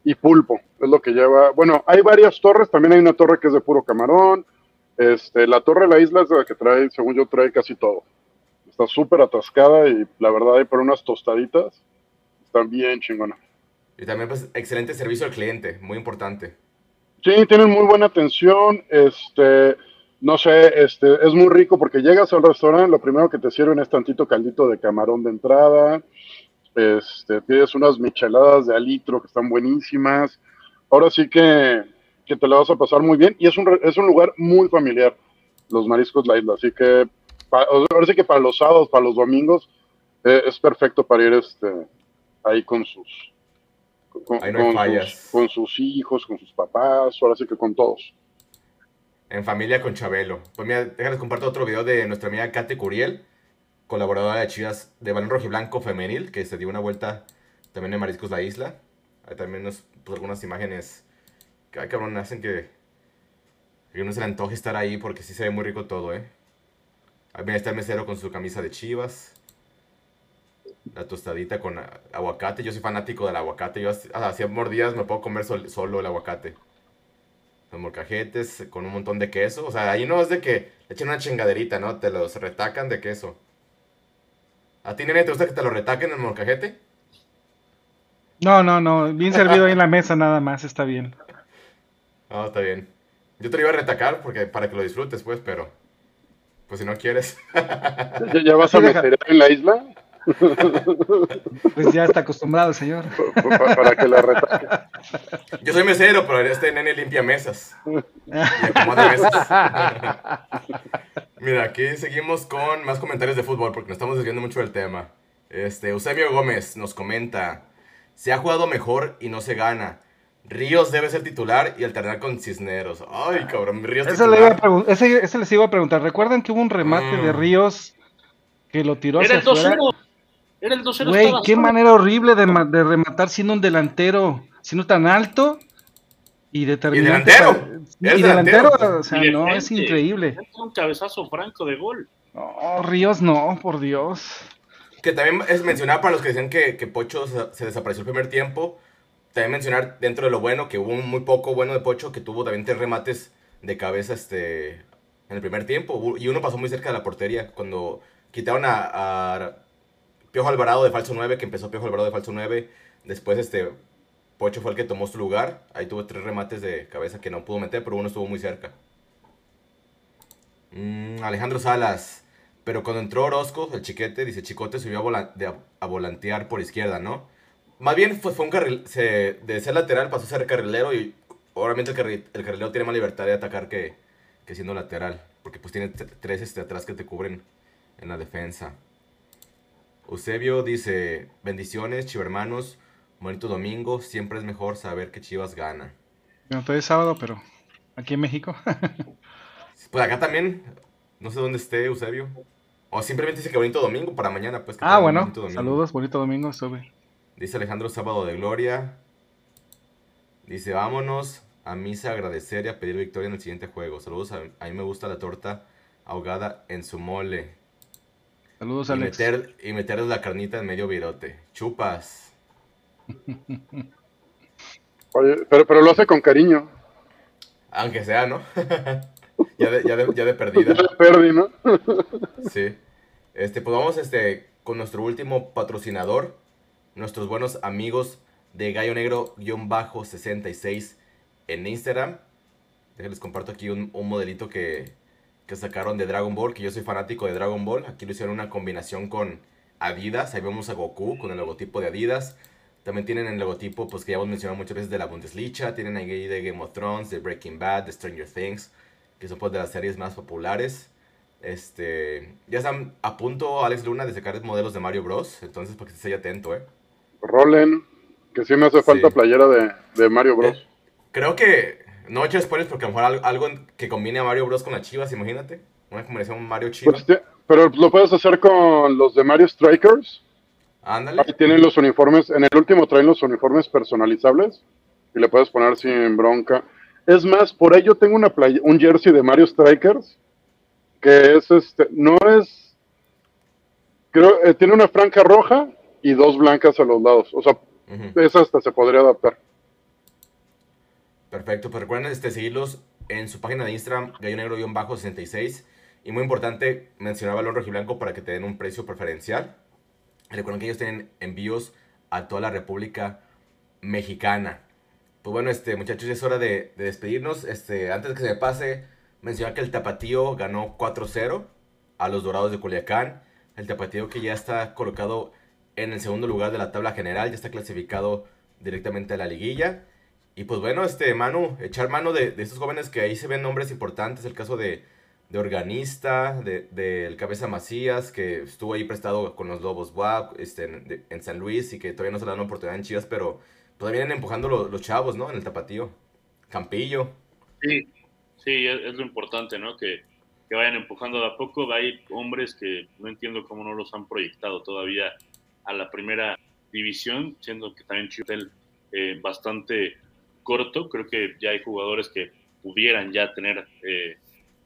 y pulpo, es lo que lleva. Bueno, hay varias torres, también hay una torre que es de puro camarón. Este, la torre de la isla es la que trae, según yo, trae casi todo. Está súper atascada y la verdad hay por unas tostaditas, están bien chingonas. Y también, pues, excelente servicio al cliente, muy importante. Sí, tienen muy buena atención, este, no sé, este, es muy rico porque llegas al restaurante, lo primero que te sirven es tantito caldito de camarón de entrada, este, tienes unas micheladas de alitro que están buenísimas, ahora sí que, que te la vas a pasar muy bien. Y es un, es un lugar muy familiar, los mariscos la isla, así que, ahora sí que para los sábados, para los domingos, eh, es perfecto para ir este, ahí con sus, con, sus, con, sus, hijos, con sus papás, ahora sí que con todos. En familia con Chabelo. Pues mira, déjales comparto otro video de nuestra amiga Kate Curiel, colaboradora de Chivas de Balón Rojiblanco Femenil, que se dio una vuelta también en Mariscos La Isla. Hay también pues, algunas imágenes que, ay cabrón, hacen que, que uno se le antoje estar ahí porque sí se ve muy rico todo, ¿eh? Ahí está el mesero con su camisa de Chivas. La tostadita con aguacate. Yo soy fanático del aguacate. Yo hacía mordidas me puedo comer solo el aguacate. Los molcajetes con un montón de queso. O sea, ahí no es de que le echen una chingaderita, ¿no? Te los retacan de queso. ¿A ti, nene, te gusta que te lo retaquen en el molcajete? No, no, no. Bien servido ahí en la mesa nada más. Está bien. No, está bien. Yo te lo iba a retacar porque para que lo disfrutes, pues, pero... Pues si no quieres. ¿Ya, vas a meter en la isla? Pues ya está acostumbrado, señor. Para que la retaque. Yo soy mesero, pero este nene limpia mesas. Y acomoda mesas. Mira, aquí seguimos con más comentarios de fútbol porque nos estamos desviando mucho del tema. Este, Eusebio Gómez nos comenta: Se ha jugado mejor y no se gana. Ríos debe ser titular y alternar con Cisneros. Ay, cabrón, Ríos ese, le iba a ese, ese, les iba a preguntar. ¿Recuerdan que hubo un remate de mm. Ríos que lo tiró hacia afuera? Era el 2-0. Güey, qué manera horrible de, de, rematar siendo un delantero, siendo tan alto y determinante. ¿Y delantero? y delantero, o sea, no, es increíble. Un cabezazo franco de gol. No, Ríos no, por Dios. Que también es mencionar para los que decían que, que Pocho se, desapareció el primer tiempo. También mencionar dentro de lo bueno que hubo un muy poco bueno de Pocho que tuvo también tres remates de cabeza este en el primer tiempo. Y uno pasó muy cerca de la portería cuando quitaron a Piojo Alvarado de falso 9, que empezó Piojo Alvarado de falso 9. Después este Pocho fue el que tomó su lugar. Ahí tuvo tres remates de cabeza que no pudo meter, pero uno estuvo muy cerca. Mm, Alejandro Salas. Pero cuando entró Orozco, el chiquete, dice Chicote subió a, volantear por izquierda, ¿no? Más bien fue, fue un carril, se, de ser lateral pasó a ser carrilero y obviamente el, el carrilero tiene más libertad de atacar que, que siendo lateral. Porque pues tiene tres este, atrás que te cubren en la defensa. Eusebio dice, bendiciones, chivermanos, bonito domingo, siempre es mejor saber que Chivas gana. No, todavía es sábado, pero aquí en México. pues acá también, no sé dónde esté Eusebio. O simplemente dice que bonito domingo para mañana, pues. ah, bueno, saludos, bonito domingo, sube. Dice Alejandro Sábado de Gloria. Dice, vámonos a misa a agradecer y a pedir victoria en el siguiente juego. Saludos, a, a mí me gusta la torta ahogada en su mole. Saludos, y Alex. Meter, y meterles la carnita en medio virote. Chupas. Oye, pero, pero lo hace con cariño. Aunque sea, ¿no? ya, de, ya, de, ya de perdida. Ya de perdí, ¿no? sí. Este, pues vamos este, con nuestro último patrocinador. Nuestros buenos amigos de Gallo Negro-66 en Instagram. Déjenles comparto aquí un, un modelito que, que sacaron de Dragon Ball, que yo soy fanático de Dragon Ball. Aquí lo hicieron una combinación con Adidas. Ahí vemos a Goku con el logotipo de Adidas. También tienen el logotipo, pues que ya hemos mencionado muchas veces de la Bundesliga. Tienen ahí de Game of Thrones, de Breaking Bad, de Stranger Things, que son pues de las series más populares. Este, ya están a punto Alex Luna de sacar modelos de Mario Bros. Entonces, para que esté atento, ¿eh? Rolen, que sí me hace falta playera de, de, Mario Bros. Eh, creo que, no he hecho spoilers porque a lo mejor algo, que combine a Mario Bros con las chivas, imagínate. Una combinación Mario Chivas. Pues, pero lo puedes hacer con los de Mario Strikers. Ándale. Ahí tienen los uniformes, en el último traen los uniformes personalizables y le puedes poner sin bronca. Es más, por ahí yo tengo una playa, un jersey de Mario Strikers que es este, no es, creo, eh, tiene una franja roja y dos blancas a los lados. O sea, esa hasta se podría adaptar. Perfecto, pues recuerden este, seguirlos en su página de Instagram, gallo negro-66. Y muy importante mencionar Valor Rojiblanco para que te den un precio preferencial. Recuerden que ellos tienen envíos a toda la República Mexicana. Pues bueno, este, muchachos, ya es hora de, de despedirnos. Este, antes de que se me pase, mencionar que el Tapatío ganó 4-0 a los Dorados de Culiacán. El Tapatío que ya está colocado en el segundo lugar de la tabla general, ya está clasificado directamente a la liguilla. Y pues bueno, este Manu, echar mano de, estos jóvenes que ahí se ven nombres importantes, el caso de, de Organista, del de, Cabeza Macías, que estuvo ahí prestado con los Lobos WAP este, en, San Luis y que todavía no se le dan oportunidad en Chivas, pero todavía vienen empujando los, chavos, ¿no? En el tapatío. Campillo. Sí, sí, es, lo importante, ¿no? Que, que, vayan empujando de a poco. Hay hombres que no entiendo cómo no los han proyectado todavía a la primera división, siendo que también Chivel eh, bastante corto. Creo que ya hay jugadores que pudieran ya tener eh,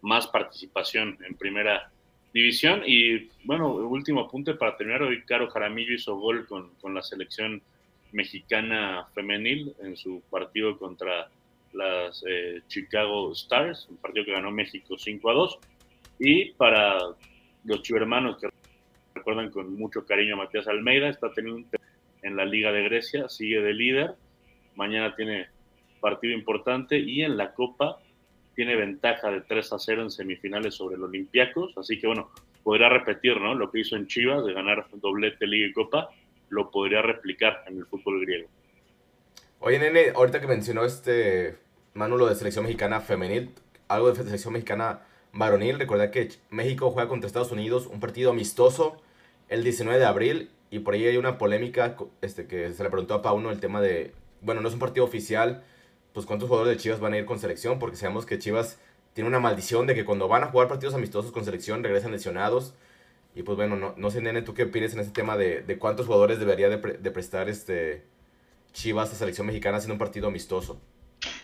más participación en primera división. Y bueno, último apunte para terminar, hoy Caro Jaramillo hizo gol con, con la selección mexicana femenil en su partido contra las eh, Chicago Stars, un partido que ganó México 5 a 2. Y para los chivermanos que recuerdan con mucho cariño a Matías Almeida, está teniendo en la Liga de Grecia, sigue de líder, mañana tiene partido importante y en la Copa tiene ventaja de 3 a 0 en semifinales sobre los Olympiacos, así que bueno, podría repetir, ¿no? Lo que hizo en Chivas de ganar doblete Liga y Copa, lo podría replicar en el fútbol griego. Oye, nene, ahorita que mencionó este Manu lo de selección mexicana femenil, algo de selección mexicana varonil, recuerda que México juega contra Estados Unidos un partido amistoso el 19 de abril y por ahí hay una polémica este, que se le preguntó a Pauno el tema de, bueno, no es un partido oficial, pues cuántos jugadores de Chivas van a ir con selección, porque sabemos que Chivas tiene una maldición de que cuando van a jugar partidos amistosos con selección regresan lesionados. Y pues bueno, no, no sé, nene, ¿tú qué opinas en este tema de, de cuántos jugadores debería de, prestar este Chivas a selección mexicana haciendo un partido amistoso?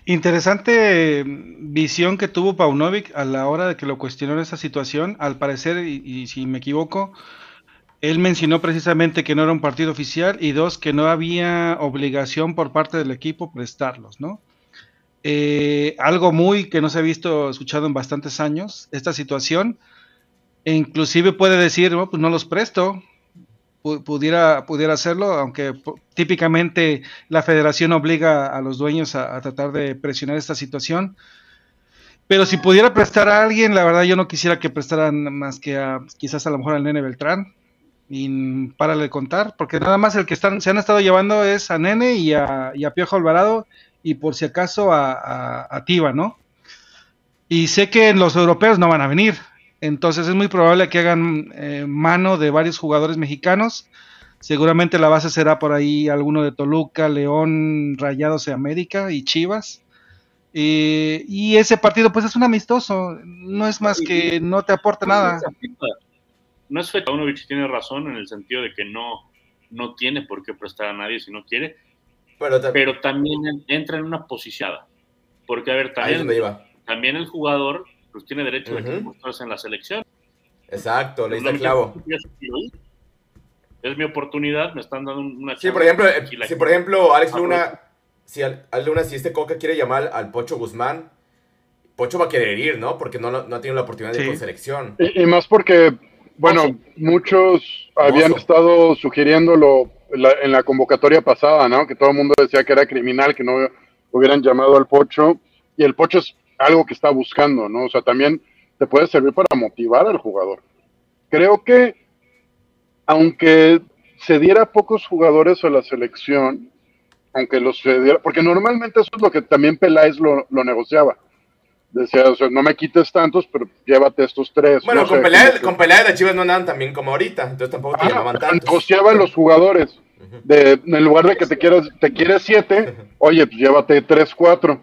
Interesante visión que tuvo Paunovic a la hora de que lo cuestionó en esa situación. Al parecer, y si me equivoco, él mencionó precisamente que no era un partido oficial y dos, que no había obligación por parte del equipo prestarlos, ¿no? Eh, algo muy que no se ha visto, escuchado en bastantes años, esta situación. E inclusive puede decir, pues no los presto, pudiera, pudiera hacerlo, aunque típicamente la federación obliga a los dueños a, tratar de presionar esta situación. Pero si pudiera prestar a alguien, la verdad yo no quisiera que prestaran más que a quizás a lo mejor al Nene Beltrán. Y para de contar, porque nada más el que están, se han estado llevando es a Nene y a, y a Piojo Alvarado y por si acaso a, a, Tiva, ¿no? Y sé que los europeos no van a venir, entonces es muy probable que hagan eh, mano de varios jugadores mexicanos. Seguramente la base será por ahí alguno de Toluca, León, Rayados de América y Chivas. Eh, y ese partido pues es un amistoso, no es más que no te aporta nada. No es Fetaunovic tiene razón en el sentido de que no, no tiene por qué prestar a nadie si no quiere, pero, también entra en una posicionada. Porque, a ver, también, también el jugador pues, tiene derecho a mostrarse en la selección. Exacto, le dice clavo. Es mi oportunidad, me están dando una Sí, por ejemplo, si por ejemplo Alex Luna, si Alex Luna, si este Coca quiere llamar al Pocho Guzmán, Pocho va a querer ir, ¿no? Porque no, no ha tenido la oportunidad de ir con selección. Y, más porque, bueno, muchos habían estado sugiriéndolo en la convocatoria pasada, ¿no? Que todo el mundo decía que era criminal, que no hubieran llamado al Pocho, y el Pocho es algo que está buscando, ¿no? O sea, también te puede servir para motivar al jugador. Creo que, aunque se diera pocos jugadores a la selección, aunque lo sucediera, porque normalmente eso es lo que también Peláez lo, lo negociaba. Decía, o sea, no me quites tantos, pero llévate estos tres. Bueno, no con, sé, pelea, que- con pelea de Chivas no andaban tan bien como ahorita, entonces tampoco te Ah, llamaban tantos. negociaban los jugadores. De, en lugar de que te quieras, te quieres siete, oye, pues llévate tres, cuatro.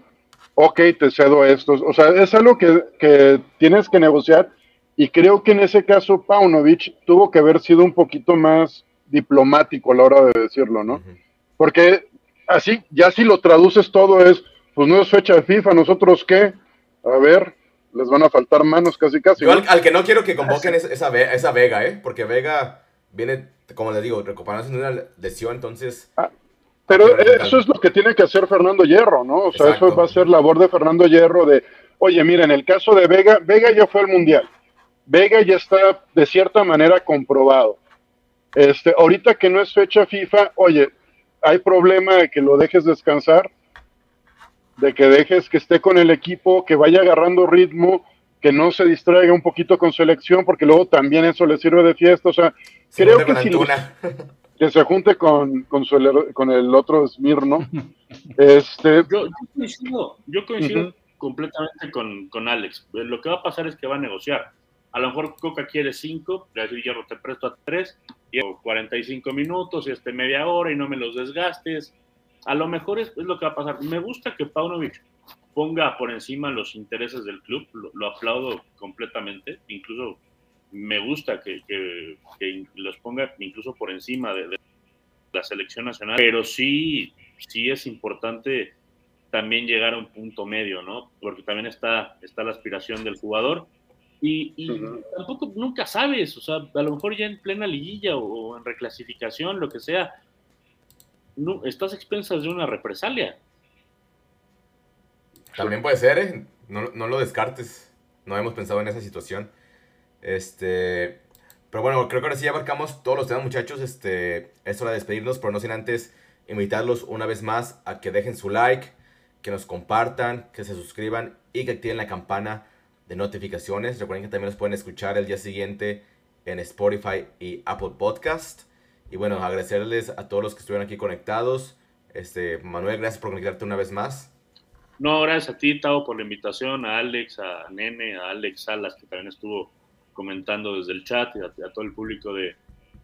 Ok, te cedo estos. O sea, es algo que, que tienes que negociar. Y creo que en ese caso Paunovic tuvo que haber sido un poquito más diplomático a la hora de decirlo, ¿no? Porque así, ya si lo traduces todo es, pues no es fecha de FIFA, nosotros qué, a ver, les van a faltar manos casi casi. Yo ¿no? al, al que no quiero que convoquen es esa, esa Vega, ¿eh? Porque Vega viene, como les digo, recuperándose de una lesión, entonces... Pero eso es lo que tiene que hacer Fernando Hierro, ¿no? O sea, Exacto. eso va a ser labor de Fernando Hierro de, oye, mira, en el caso de Vega, Vega ya fue al Mundial. Vega ya está de cierta manera comprobado. Este, ahorita que no es fecha FIFA, oye, hay problema de que lo dejes descansar, de que dejes que esté con el equipo, que vaya agarrando ritmo, que no se distraiga un poquito con selección, porque luego también eso le sirve de fiesta. O sea, Se creo que si que se junte con, con, su con el otro Smirno. Este, Yo, yo coincido, yo coincido completamente con, con Alex. Lo que va a pasar es que va a negociar. A lo mejor Coca quiere 5, le va a decir Hierro, te presto a 3, y 45 minutos y este media hora y no me los desgastes. A lo mejor es, es lo que va a pasar. Me gusta que Paunovic ponga por encima los intereses del club, lo, lo aplaudo completamente. Incluso me gusta que, que- que los ponga incluso por encima de, de la selección nacional, pero sí, sí es importante también llegar a un punto medio, ¿no? Porque también está, está la aspiración del jugador y, y tampoco nunca sabes, o sea, a lo mejor ya en plena liguilla o, o en reclasificación, lo que sea, no, estás expensas de una represalia. También puede ser, ¿eh? No, no lo descartes. No hemos pensado en esa situación. Este. Pero bueno, creo que ahora sí abarcamos todos los temas, muchachos. Este. Es hora de despedirnos, pero no sin antes invitarlos una vez más a que dejen su like, que nos compartan, que se suscriban y que activen la campana de notificaciones. Recuerden que también nos pueden escuchar el día siguiente en Spotify y Apple Podcast. Y bueno, agradecerles a todos los que estuvieron aquí conectados. Este, Manuel, gracias por conectarte una vez más. No, gracias a ti, Tao, por la invitación, a Alex, a Nene, a Alex Salas, que también estuvo comentando desde el chat, y a, a todo el público de,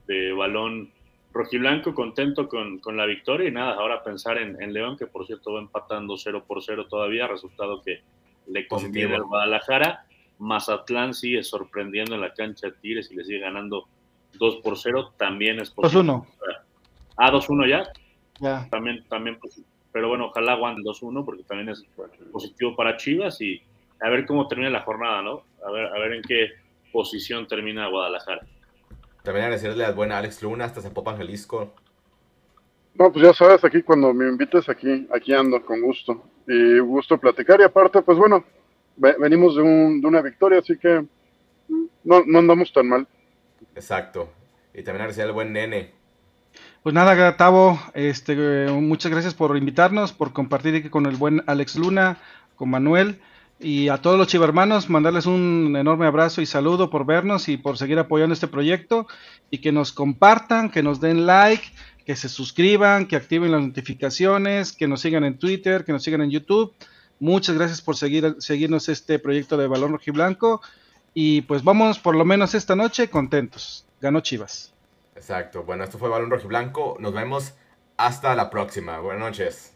de Balón Rojiblanco, contento con, con la victoria y nada, ahora pensar en, en León, que por cierto va empatando 0 por 0 todavía, resultado que le conviene al Guadalajara. Mazatlán sigue sorprendiendo en la cancha de Tigres y le sigue ganando 2 por 0, también es positivo. 2-1. Ah, 2-1 ya Ya. también, también positivo. Pero bueno, ojalá aguante el 2-1 porque también es positivo para Chivas y a ver cómo termina la jornada, ¿no? A ver, a ver en qué posición termina Guadalajara. También agradecerle al buen Alex Luna hasta Zapopan, Jalisco. No, pues ya sabes, aquí cuando me invites, aquí, aquí ando, con gusto. Y gusto platicar. Y aparte, pues bueno, ve- venimos de, un, de una victoria, así que no, no andamos tan mal. Exacto. Y también agradecer al buen Nene. Pues nada, Tavo, este, muchas gracias por invitarnos, por compartir con el buen Alex Luna, con Manuel y a todos los chivermanos, mandarles un enorme abrazo y saludo por vernos y por seguir apoyando este proyecto y que nos compartan, que nos den like, que se suscriban, que activen las notificaciones, que nos sigan en Twitter, que nos sigan en YouTube. Muchas gracias por seguir, seguirnos este proyecto de Balón Rojiblanco y pues vamos por lo menos esta noche contentos. Ganó Chivas. Exacto. Bueno, esto fue Balón Rojiblanco. Nos vemos hasta la próxima. Buenas noches.